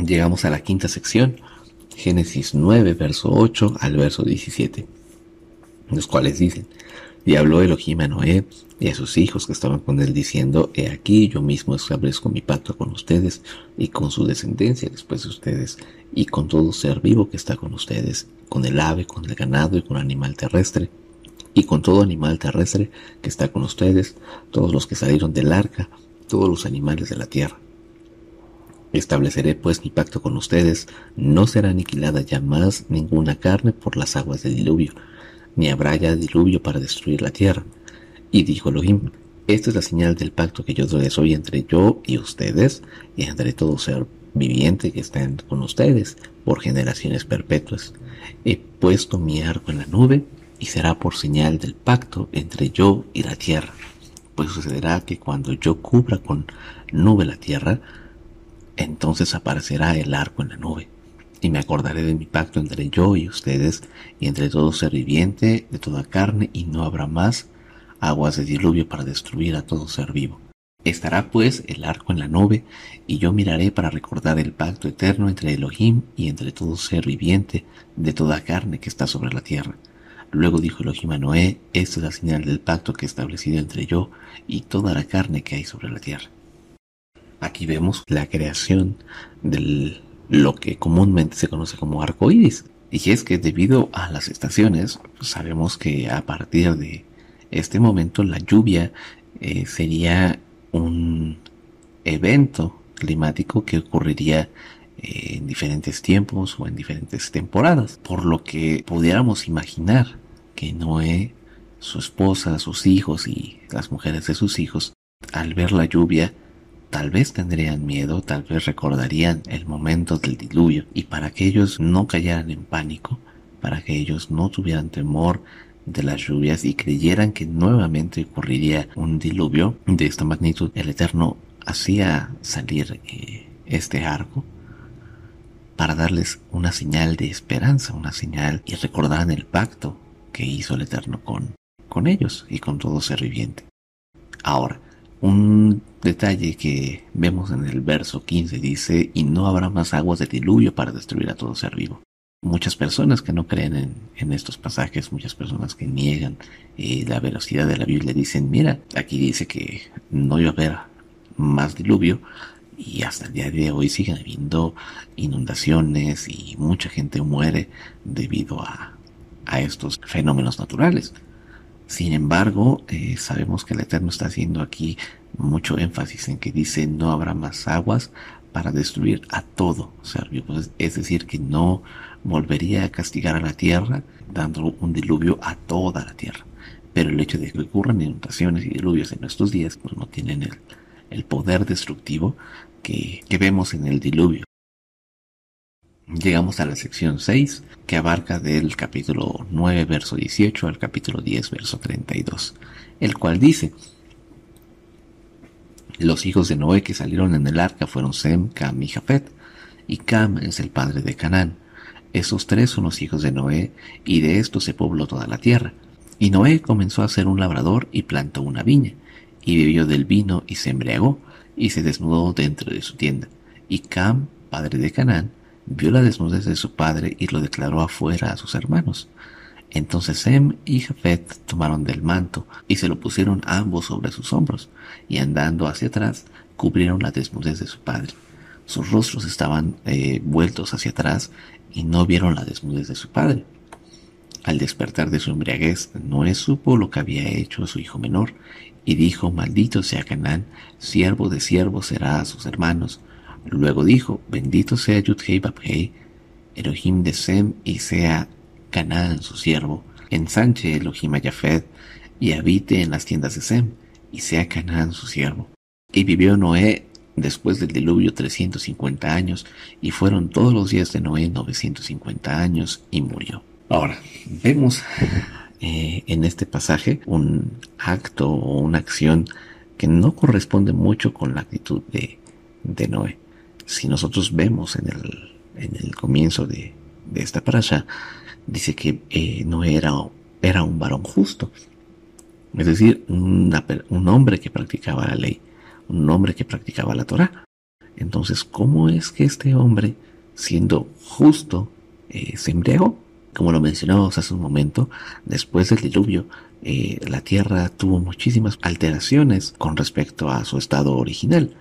Llegamos a la quinta sección, Génesis 9, verso 8 al verso 17, los cuales dicen, y habló Elohim a Noé y a sus hijos que estaban con él diciendo, he aquí yo mismo establezco mi pacto con ustedes y con su descendencia después de ustedes y con todo ser vivo que está con ustedes, con el ave, con el ganado y con el animal terrestre y con todo animal terrestre que está con ustedes, todos los que salieron del arca, todos los animales de la tierra. Estableceré pues mi pacto con ustedes, no será aniquilada ya más ninguna carne por las aguas del diluvio, ni habrá ya diluvio para destruir la tierra. Y dijo Elohim, esta es la señal del pacto que yo les hoy entre yo y ustedes, y entre todo ser viviente que estén con ustedes por generaciones perpetuas. He puesto mi arco en la nube, y será por señal del pacto entre yo y la tierra. Pues sucederá que cuando yo cubra con nube la tierra, entonces aparecerá el arco en la nube y me acordaré de mi pacto entre yo y ustedes, y entre todo ser viviente, de toda carne, y no habrá más aguas de diluvio para destruir a todo ser vivo. Estará pues el arco en la nube, y yo miraré para recordar el pacto eterno entre Elohim y entre todo ser viviente, de toda carne que está sobre la tierra. Luego dijo Elohim a Noé, esta es la señal del pacto que he establecido entre yo y toda la carne que hay sobre la tierra. Aquí vemos la creación del lo que comúnmente se conoce como arco iris. Y es que debido a las estaciones, sabemos que a partir de este momento la lluvia eh, sería un evento climático que ocurriría eh, en diferentes tiempos o en diferentes temporadas, por lo que pudiéramos imaginar que Noé, su esposa, sus hijos y las mujeres de sus hijos, al ver la lluvia, Tal vez tendrían miedo, tal vez recordarían el momento del diluvio y para que ellos no cayeran en pánico, para que ellos no tuvieran temor de las lluvias y creyeran que nuevamente ocurriría un diluvio de esta magnitud, el Eterno hacía salir eh, este arco para darles una señal de esperanza, una señal y recordaran el pacto que hizo el Eterno con, con ellos y con todo ser viviente. Ahora, un detalle que vemos en el verso 15 dice, y no habrá más aguas de diluvio para destruir a todo ser vivo. Muchas personas que no creen en, estos pasajes, muchas personas que niegan eh, la velocidad de la Biblia dicen, mira, aquí dice que no iba a haber más diluvio y hasta el día de hoy siguen habiendo inundaciones y mucha gente muere debido a, a estos fenómenos naturales. Sin embargo, eh, sabemos que el Eterno está haciendo aquí mucho énfasis en que dice no habrá más aguas para destruir a todo ser vivo. Es decir, que no volvería a castigar a la tierra dando un diluvio a toda la tierra. Pero el hecho de que ocurran inundaciones y diluvios en nuestros días, pues no tienen el, poder destructivo que vemos en el diluvio. Llegamos a la sección 6, que abarca del capítulo 9, verso 18 al capítulo 10, verso 32, el cual dice, los hijos de Noé que salieron en el arca fueron Sem, Cam y Jafet, y Cam es el padre de Canaán. Esos tres son los hijos de Noé, y de estos se pobló toda la tierra. Y Noé comenzó a ser un labrador y plantó una viña, y bebió del vino y se embriagó, y se desnudó dentro de su tienda. Y Cam, padre de Canaán, vio la desnudez de su padre y lo declaró afuera a sus hermanos. Entonces Sem y Jafet tomaron del manto y se lo pusieron ambos sobre sus hombros, y andando hacia atrás, cubrieron la desnudez de su padre. Sus rostros estaban eh, vueltos hacia atrás y no vieron la desnudez de su padre. Al despertar de su embriaguez, Noé supo lo que había hecho su hijo menor, y dijo, maldito sea Canaán, siervo de siervos será a sus hermanos. Luego dijo, bendito sea Yudhei Babhei, Elohim de Sem, y sea Canaán su siervo, ensanche Elohim a y habite en las tiendas de Sem, y sea Canaán su siervo. Y vivió Noé después del diluvio 350 años, y fueron todos los días de Noé 950 años, y murió. Ahora, vemos eh, en este pasaje un acto o una acción que no corresponde mucho con la actitud de, Noé. Si nosotros vemos en el, en el comienzo de, esta parasha, dice que eh, Noé era, era un varón justo, es decir, un hombre que practicaba la ley, un hombre que practicaba la Torah. Entonces, ¿cómo es que este hombre, siendo justo, eh, se embriagó? Como lo mencionamos hace un momento, después del diluvio, eh, la Tierra tuvo muchísimas alteraciones con respecto a su estado original,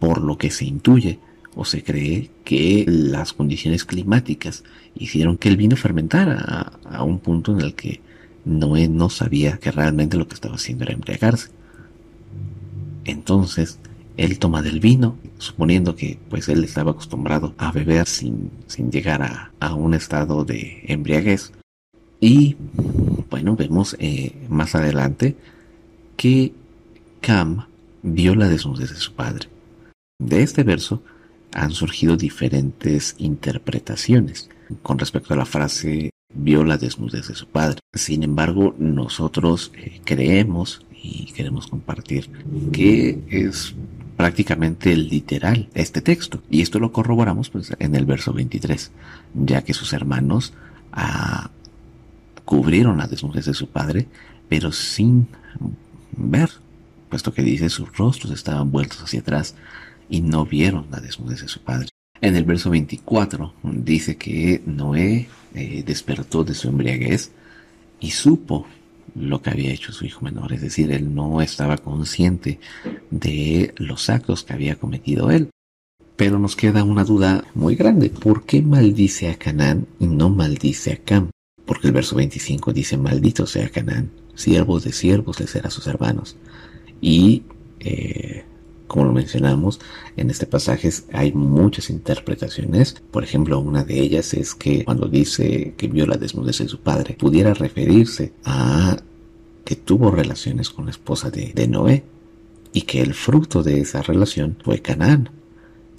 por lo que se intuye o se cree que las condiciones climáticas hicieron que el vino fermentara a, un punto en el que Noé no sabía que realmente lo que estaba haciendo era embriagarse. Entonces, él toma del vino, suponiendo que pues él estaba acostumbrado a beber sin, sin llegar a, a un estado de embriaguez. Y bueno, vemos eh, más adelante que Cam vio la desnudez de su padre. De este verso han surgido diferentes interpretaciones con respecto a la frase vio la desnudez de su padre. Sin embargo, nosotros eh, creemos y queremos compartir que es prácticamente literal este texto. Y esto lo corroboramos pues, en el verso 23, ya que sus hermanos ah, cubrieron la desnudez de su padre, pero sin ver, puesto que dice sus rostros estaban vueltos hacia atrás y no vieron la desnudez de su padre. En el verso 24 dice que Noé eh, despertó de su embriaguez y supo lo que había hecho su hijo menor, es decir, él no estaba consciente de los actos que había cometido él. Pero nos queda una duda muy grande. ¿Por qué maldice a Canaán y no maldice a Cam? Porque el verso 25 dice, maldito sea Canaán, siervos de siervos le será sus hermanos. Y, eh, como lo mencionamos, en este pasaje hay muchas interpretaciones. Por ejemplo, una de ellas es que cuando dice que vio la desnudez de su padre, pudiera referirse a que tuvo relaciones con la esposa de, Noé y que el fruto de esa relación fue Canaán.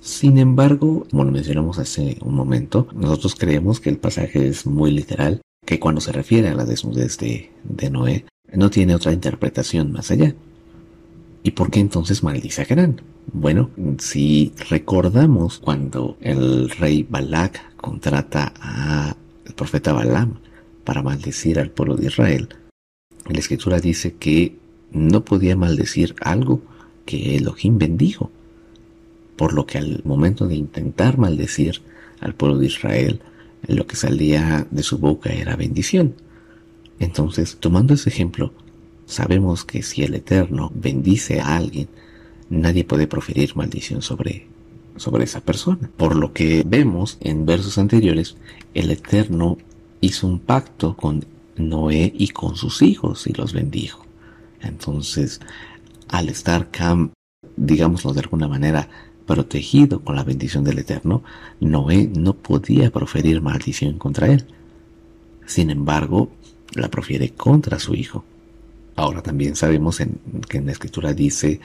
Sin embargo, como lo mencionamos hace un momento, nosotros creemos que el pasaje es muy literal, que cuando se refiere a la desnudez de, de Noé, no tiene otra interpretación más allá. ¿Y por qué entonces maldice a? Bueno, si recordamos cuando el rey Balak contrata al profeta Balaam para maldecir al pueblo de Israel, la escritura dice que no podía maldecir algo que Elohim bendijo, por lo que al momento de intentar maldecir al pueblo de Israel, lo que salía de su boca era bendición. Entonces, tomando ese ejemplo, sabemos que si el Eterno bendice a alguien, nadie puede proferir maldición sobre, sobre esa persona. Por lo que vemos en versos anteriores, el Eterno hizo un pacto con Noé y con sus hijos y los bendijo. Entonces, al estar Cam, digámoslo de alguna manera, protegido con la bendición del Eterno, Noé no podía proferir maldición contra él. Sin embargo, la profiere contra su hijo. Ahora también sabemos que en la escritura dice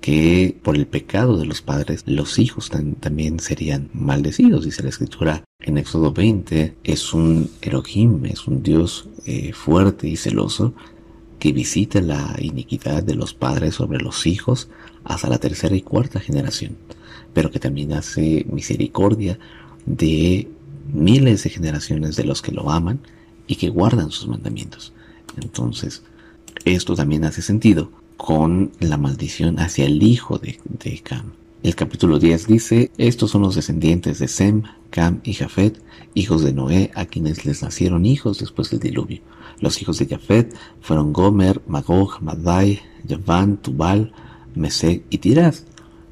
que por el pecado de los padres los hijos también serían maldecidos, dice la escritura en Éxodo 20, es un Elohim, es un Dios eh, fuerte y celoso que visita la iniquidad de los padres sobre los hijos hasta la tercera y cuarta generación, pero que también hace misericordia de miles de generaciones de los que lo aman y que guardan sus mandamientos. Entonces, esto también hace sentido con la maldición hacia el hijo de, Cam. El capítulo 10 dice, estos son los descendientes de Sem, Cam y Jafet, hijos de Noé, a quienes les nacieron hijos después del diluvio. Los hijos de Jafet fueron Gomer, Magog, Madai, Yavan, Tubal, Mesec y Tiraz.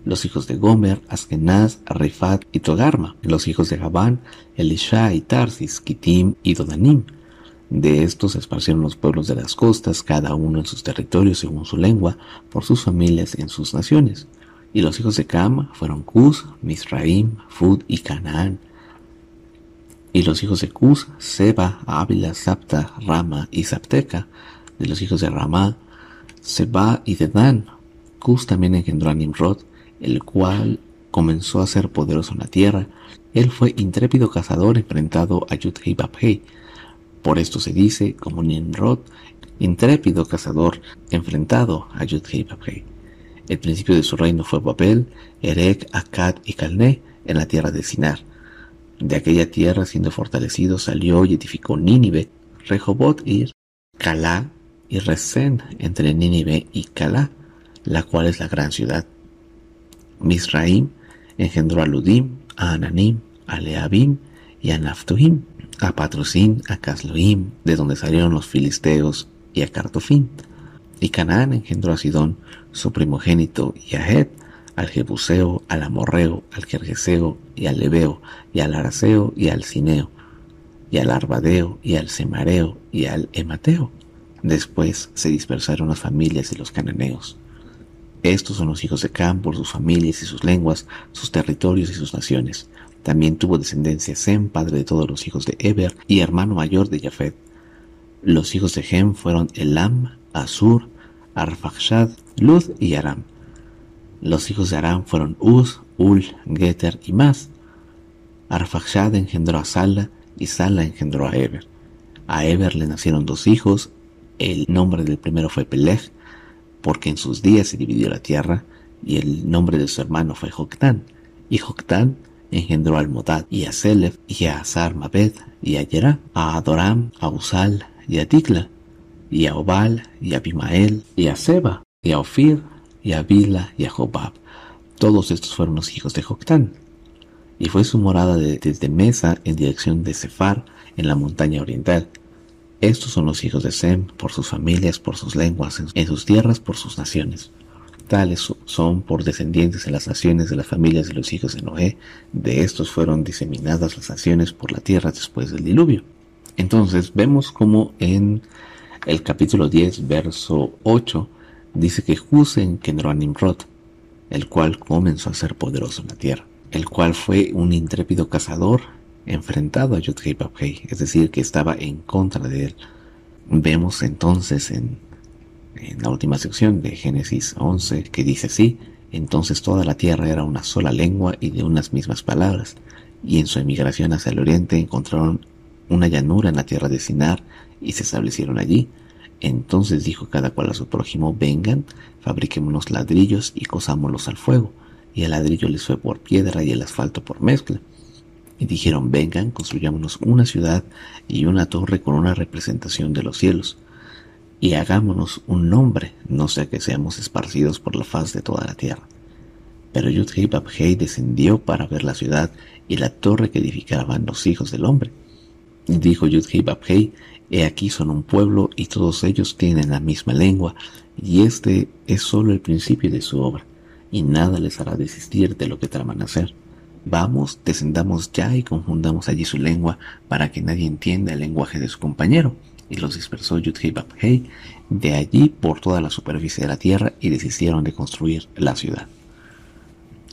los hijos de Gomer, Askenaz, Rifat y Togarma, los hijos de Javán, Elisha y Tarsis, Kitim y Dodanim. De estos se esparcieron los pueblos de las costas, cada uno en sus territorios según su lengua, por sus familias en sus naciones. Y los hijos de Cam fueron Cus, Misraim, Fud y Canaán. Y los hijos de Cus, Seba, Ávila, Sapta, Rama y Sapteca. De los hijos de Ramá, Seba y Dedan. Cus también engendró a Nimrod, el cual comenzó a ser poderoso en la tierra. Él fue intrépido cazador enfrentado a Yudhei. Por esto se dice, como Nimrod, intrépido cazador enfrentado a Yudhei. El principio de su reino fue Babel, Erek, Akkad y Calné en la tierra de Sinar. De aquella tierra, siendo fortalecido, salió y edificó Nínive, Rehobot Ir, Calá y Resen entre Nínive y Calá, la cual es la gran ciudad. Misraim engendró a Ludim, a Ananim, a Leabim y a Naftuhim, a Patrocín, a Casloim, de donde salieron los filisteos, y a Cartofín. Y Canaán engendró a Sidón, su primogénito, y a Het, al Jebuseo, al Amorreo, al Jerjeseo, y al Leveo, y al Araseo, y al Cineo, y al Arbadeo, y al Semareo, y al Emateo. Después se dispersaron las familias de los cananeos. Estos son los hijos de Cam por sus familias y sus lenguas, sus territorios y sus naciones. También tuvo descendencia Sem, padre de todos los hijos de Eber y hermano mayor de Jafet. Los hijos de Hem fueron Elam, Asur, Arfaxad, Luz y Aram. Los hijos de Aram fueron Uz, Ul, Geter y más. Arfaxad engendró a Sala y Sala engendró a Eber. A Eber le nacieron dos hijos. El nombre del primero fue Peleg, porque en sus días se dividió la tierra, y el nombre de su hermano fue Joctán. Y Joctán engendró al Modad, y a Selef, y a Azar Mabed, y a Yerá, a Adoram, a Usal, y a Tikla, y a Obal, y a Abimael, y a Seba, y a Ofir, y a Bila, y a Jobab. Todos estos fueron los hijos de Joctán. Y fue su morada desde Mesa en dirección de Sefar, en la montaña oriental, estos son los hijos de Sem, por sus familias, por sus lenguas, en sus tierras, por sus naciones. Tales son por descendientes en las naciones de las familias de los hijos de Noé. De estos fueron diseminadas las naciones por la tierra después del diluvio. Entonces vemos como en el capítulo 10, verso 8, dice que engendró a Nimrod, el cual comenzó a ser poderoso en la tierra, el cual fue un intrépido cazador enfrentado a Yudhei es decir, que estaba en contra de él. Vemos entonces en, en la última sección de Génesis 11 que dice así, entonces toda la tierra era una sola lengua y de unas mismas palabras, y en su emigración hacia el oriente encontraron una llanura en la tierra de Sinar y se establecieron allí. Entonces dijo cada cual a su prójimo, vengan, fabriquémonos ladrillos y cosámoslos al fuego. Y el ladrillo les fue por piedra y el asfalto por mezcla. Y dijeron, vengan, construyámonos una ciudad y una torre con una representación de los cielos, y hagámonos un nombre, no sea que seamos esparcidos por la faz de toda la tierra. Pero Yudhei Babhei descendió para ver la ciudad y la torre que edificaban los hijos del hombre. Dijo Yudhei Babhei, he aquí son un pueblo y todos ellos tienen la misma lengua, y este es solo el principio de su obra, y nada les hará desistir de lo que traman hacer. Vamos, descendamos ya y confundamos allí su lengua para que nadie entienda el lenguaje de su compañero. Y los dispersó Yudhei de allí por toda la superficie de la tierra y desistieron de construir la ciudad.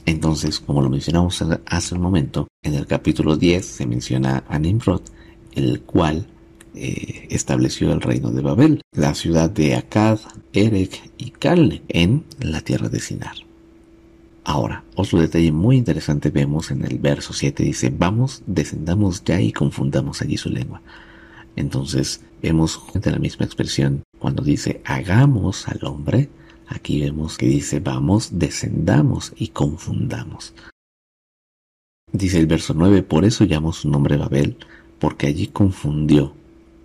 Entonces, como lo mencionamos hace un momento, en el capítulo 10 se menciona a Nimrod, el cual eh, estableció el reino de Babel, la ciudad de Akkad, Erek y Calne en la tierra de Sinar. Ahora, otro detalle muy interesante vemos en el verso 7, dice, vamos, descendamos ya y confundamos allí su lengua. Entonces, vemos la misma expresión cuando dice, hagamos al hombre, aquí vemos que dice, vamos, descendamos y confundamos. Dice el verso 9, por eso llamó su nombre Babel, porque allí confundió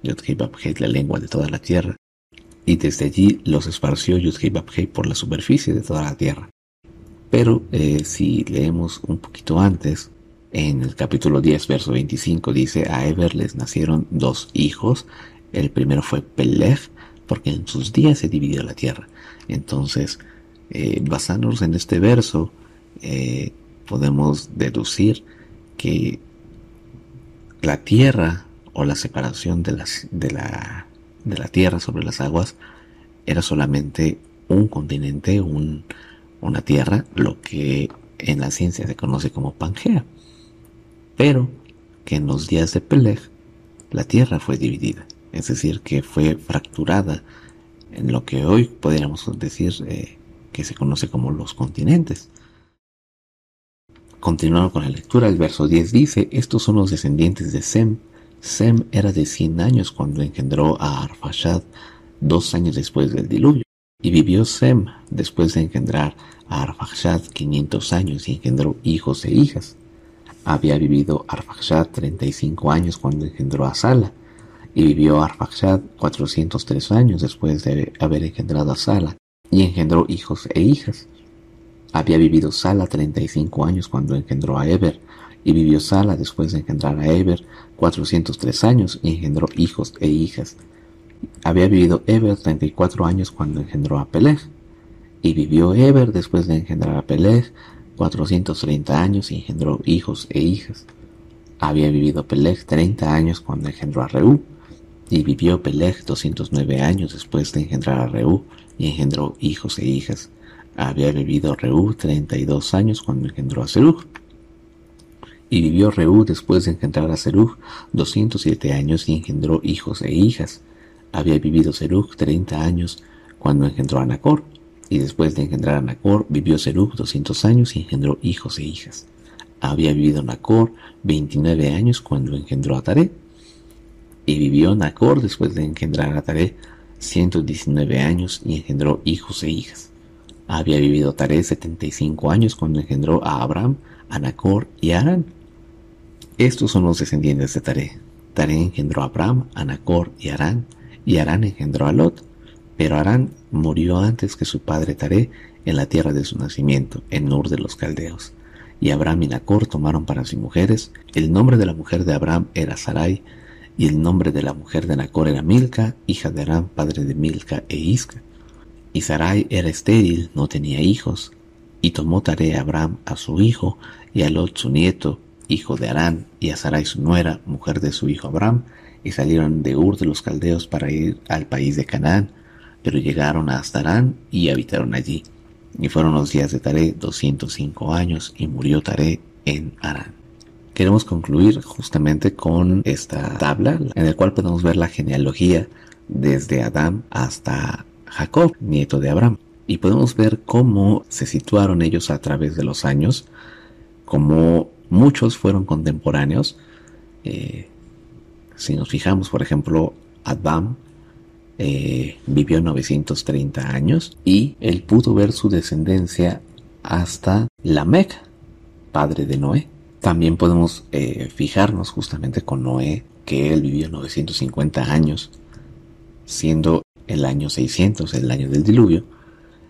Yudhei la lengua de toda la tierra, y desde allí los esparció Yudhei por la superficie de toda la tierra. Pero eh, si leemos un poquito antes, en el capítulo 10, verso 25, dice, a Eber les nacieron dos hijos. El primero fue Peleg, porque en sus días se dividió la tierra. Entonces, eh, basándonos en este verso, eh, podemos deducir que la tierra o la separación de, las, de, la, de la tierra sobre las aguas era solamente un continente, un, una tierra, lo que en la ciencia se conoce como Pangea. Pero que en los días de Peleg la tierra fue dividida, es decir, que fue fracturada en lo que hoy podríamos decir eh, que se conoce como los continentes. Continuando con la lectura, el verso 10 dice, estos son los descendientes de Sem. Sem era de 100 años cuando engendró a Arfashad, dos años después del diluvio. Y vivió Sem después de engendrar a Arfashad 500 años y engendró hijos e hijas. Había vivido Arfakshad 35 años cuando engendró a Sala, y vivió Arfakshad 403 años después de haber engendrado a Sala, y engendró hijos e hijas. Había vivido Sala 35 años cuando engendró a Eber, y vivió Sala después de engendrar a Eber 403 años y engendró hijos e hijas. Había vivido Eber 34 años cuando engendró a Peleg, y vivió Eber después de engendrar a Peleg 430 años y engendró hijos e hijas. Había vivido Peleg 30 años cuando engendró a Reú, y vivió Peleg 209 años después de engendrar a Reú y engendró hijos e hijas. Había vivido Reú 32 años cuando engendró a Serug. Y vivió Reú después de engendrar a Serug 207 años y engendró hijos e hijas. Había vivido Serug 30 años cuando engendró a Nacor y después de engendrar a Nacor, vivió Serug 200 años y engendró hijos e hijas. Había vivido Nacor 29 años cuando engendró a Taré. Y vivió Nacor después de engendrar a Taré 119 años y engendró hijos e hijas. Había vivido Taré 75 años cuando engendró a Abraham, a Nacor y a Arán. Estos son los descendientes de Taré. Taré engendró a Abraham, a Nacor y a Arán, y Arán engendró a Lot. Pero Arán murió antes que su padre Taré en la tierra de su nacimiento, en Ur de los Caldeos. Y Abraham y Nacor tomaron para sí mujeres. El nombre de la mujer de Abraham era Sarai, y el nombre de la mujer de Nacor era Milca, hija de Aram, padre de Milca e Isca. Y Sarai era estéril, no tenía hijos. Y tomó Taré a Abraham a su hijo, y a Lot su nieto, hijo de Arán, y a Sarai su nuera, mujer de su hijo Abraham, y salieron de Ur de los Caldeos para ir al país de Canaán pero llegaron a Astarán y habitaron allí. Y fueron los días de Taré 205 años y murió Taré en Arán. Queremos concluir justamente con esta tabla en la cual podemos ver la genealogía desde Adán hasta Jacob, nieto de Abraham. Y podemos ver cómo se situaron ellos a través de los años, cómo muchos fueron contemporáneos. Eh, si nos fijamos, por ejemplo, Adán eh, vivió 930 años y él pudo ver su descendencia hasta Lamec, padre de Noé. También podemos eh, fijarnos justamente con Noé, que él vivió 950 años, siendo el año 600 el año del diluvio,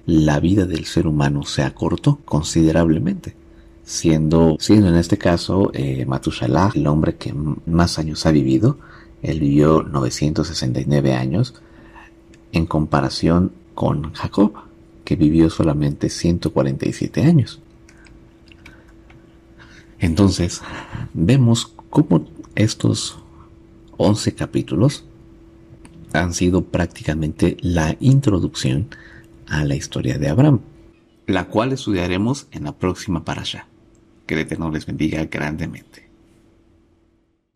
la vida del ser humano se acortó considerablemente, siendo, siendo en este caso eh, el hombre que más años ha vivido, él vivió 969 años, en comparación con Jacob, que vivió solamente 147 años. Entonces, vemos cómo estos 11 capítulos han sido prácticamente la introducción a la historia de Abraham, la cual estudiaremos en la próxima parasha. Que el Eterno les bendiga grandemente.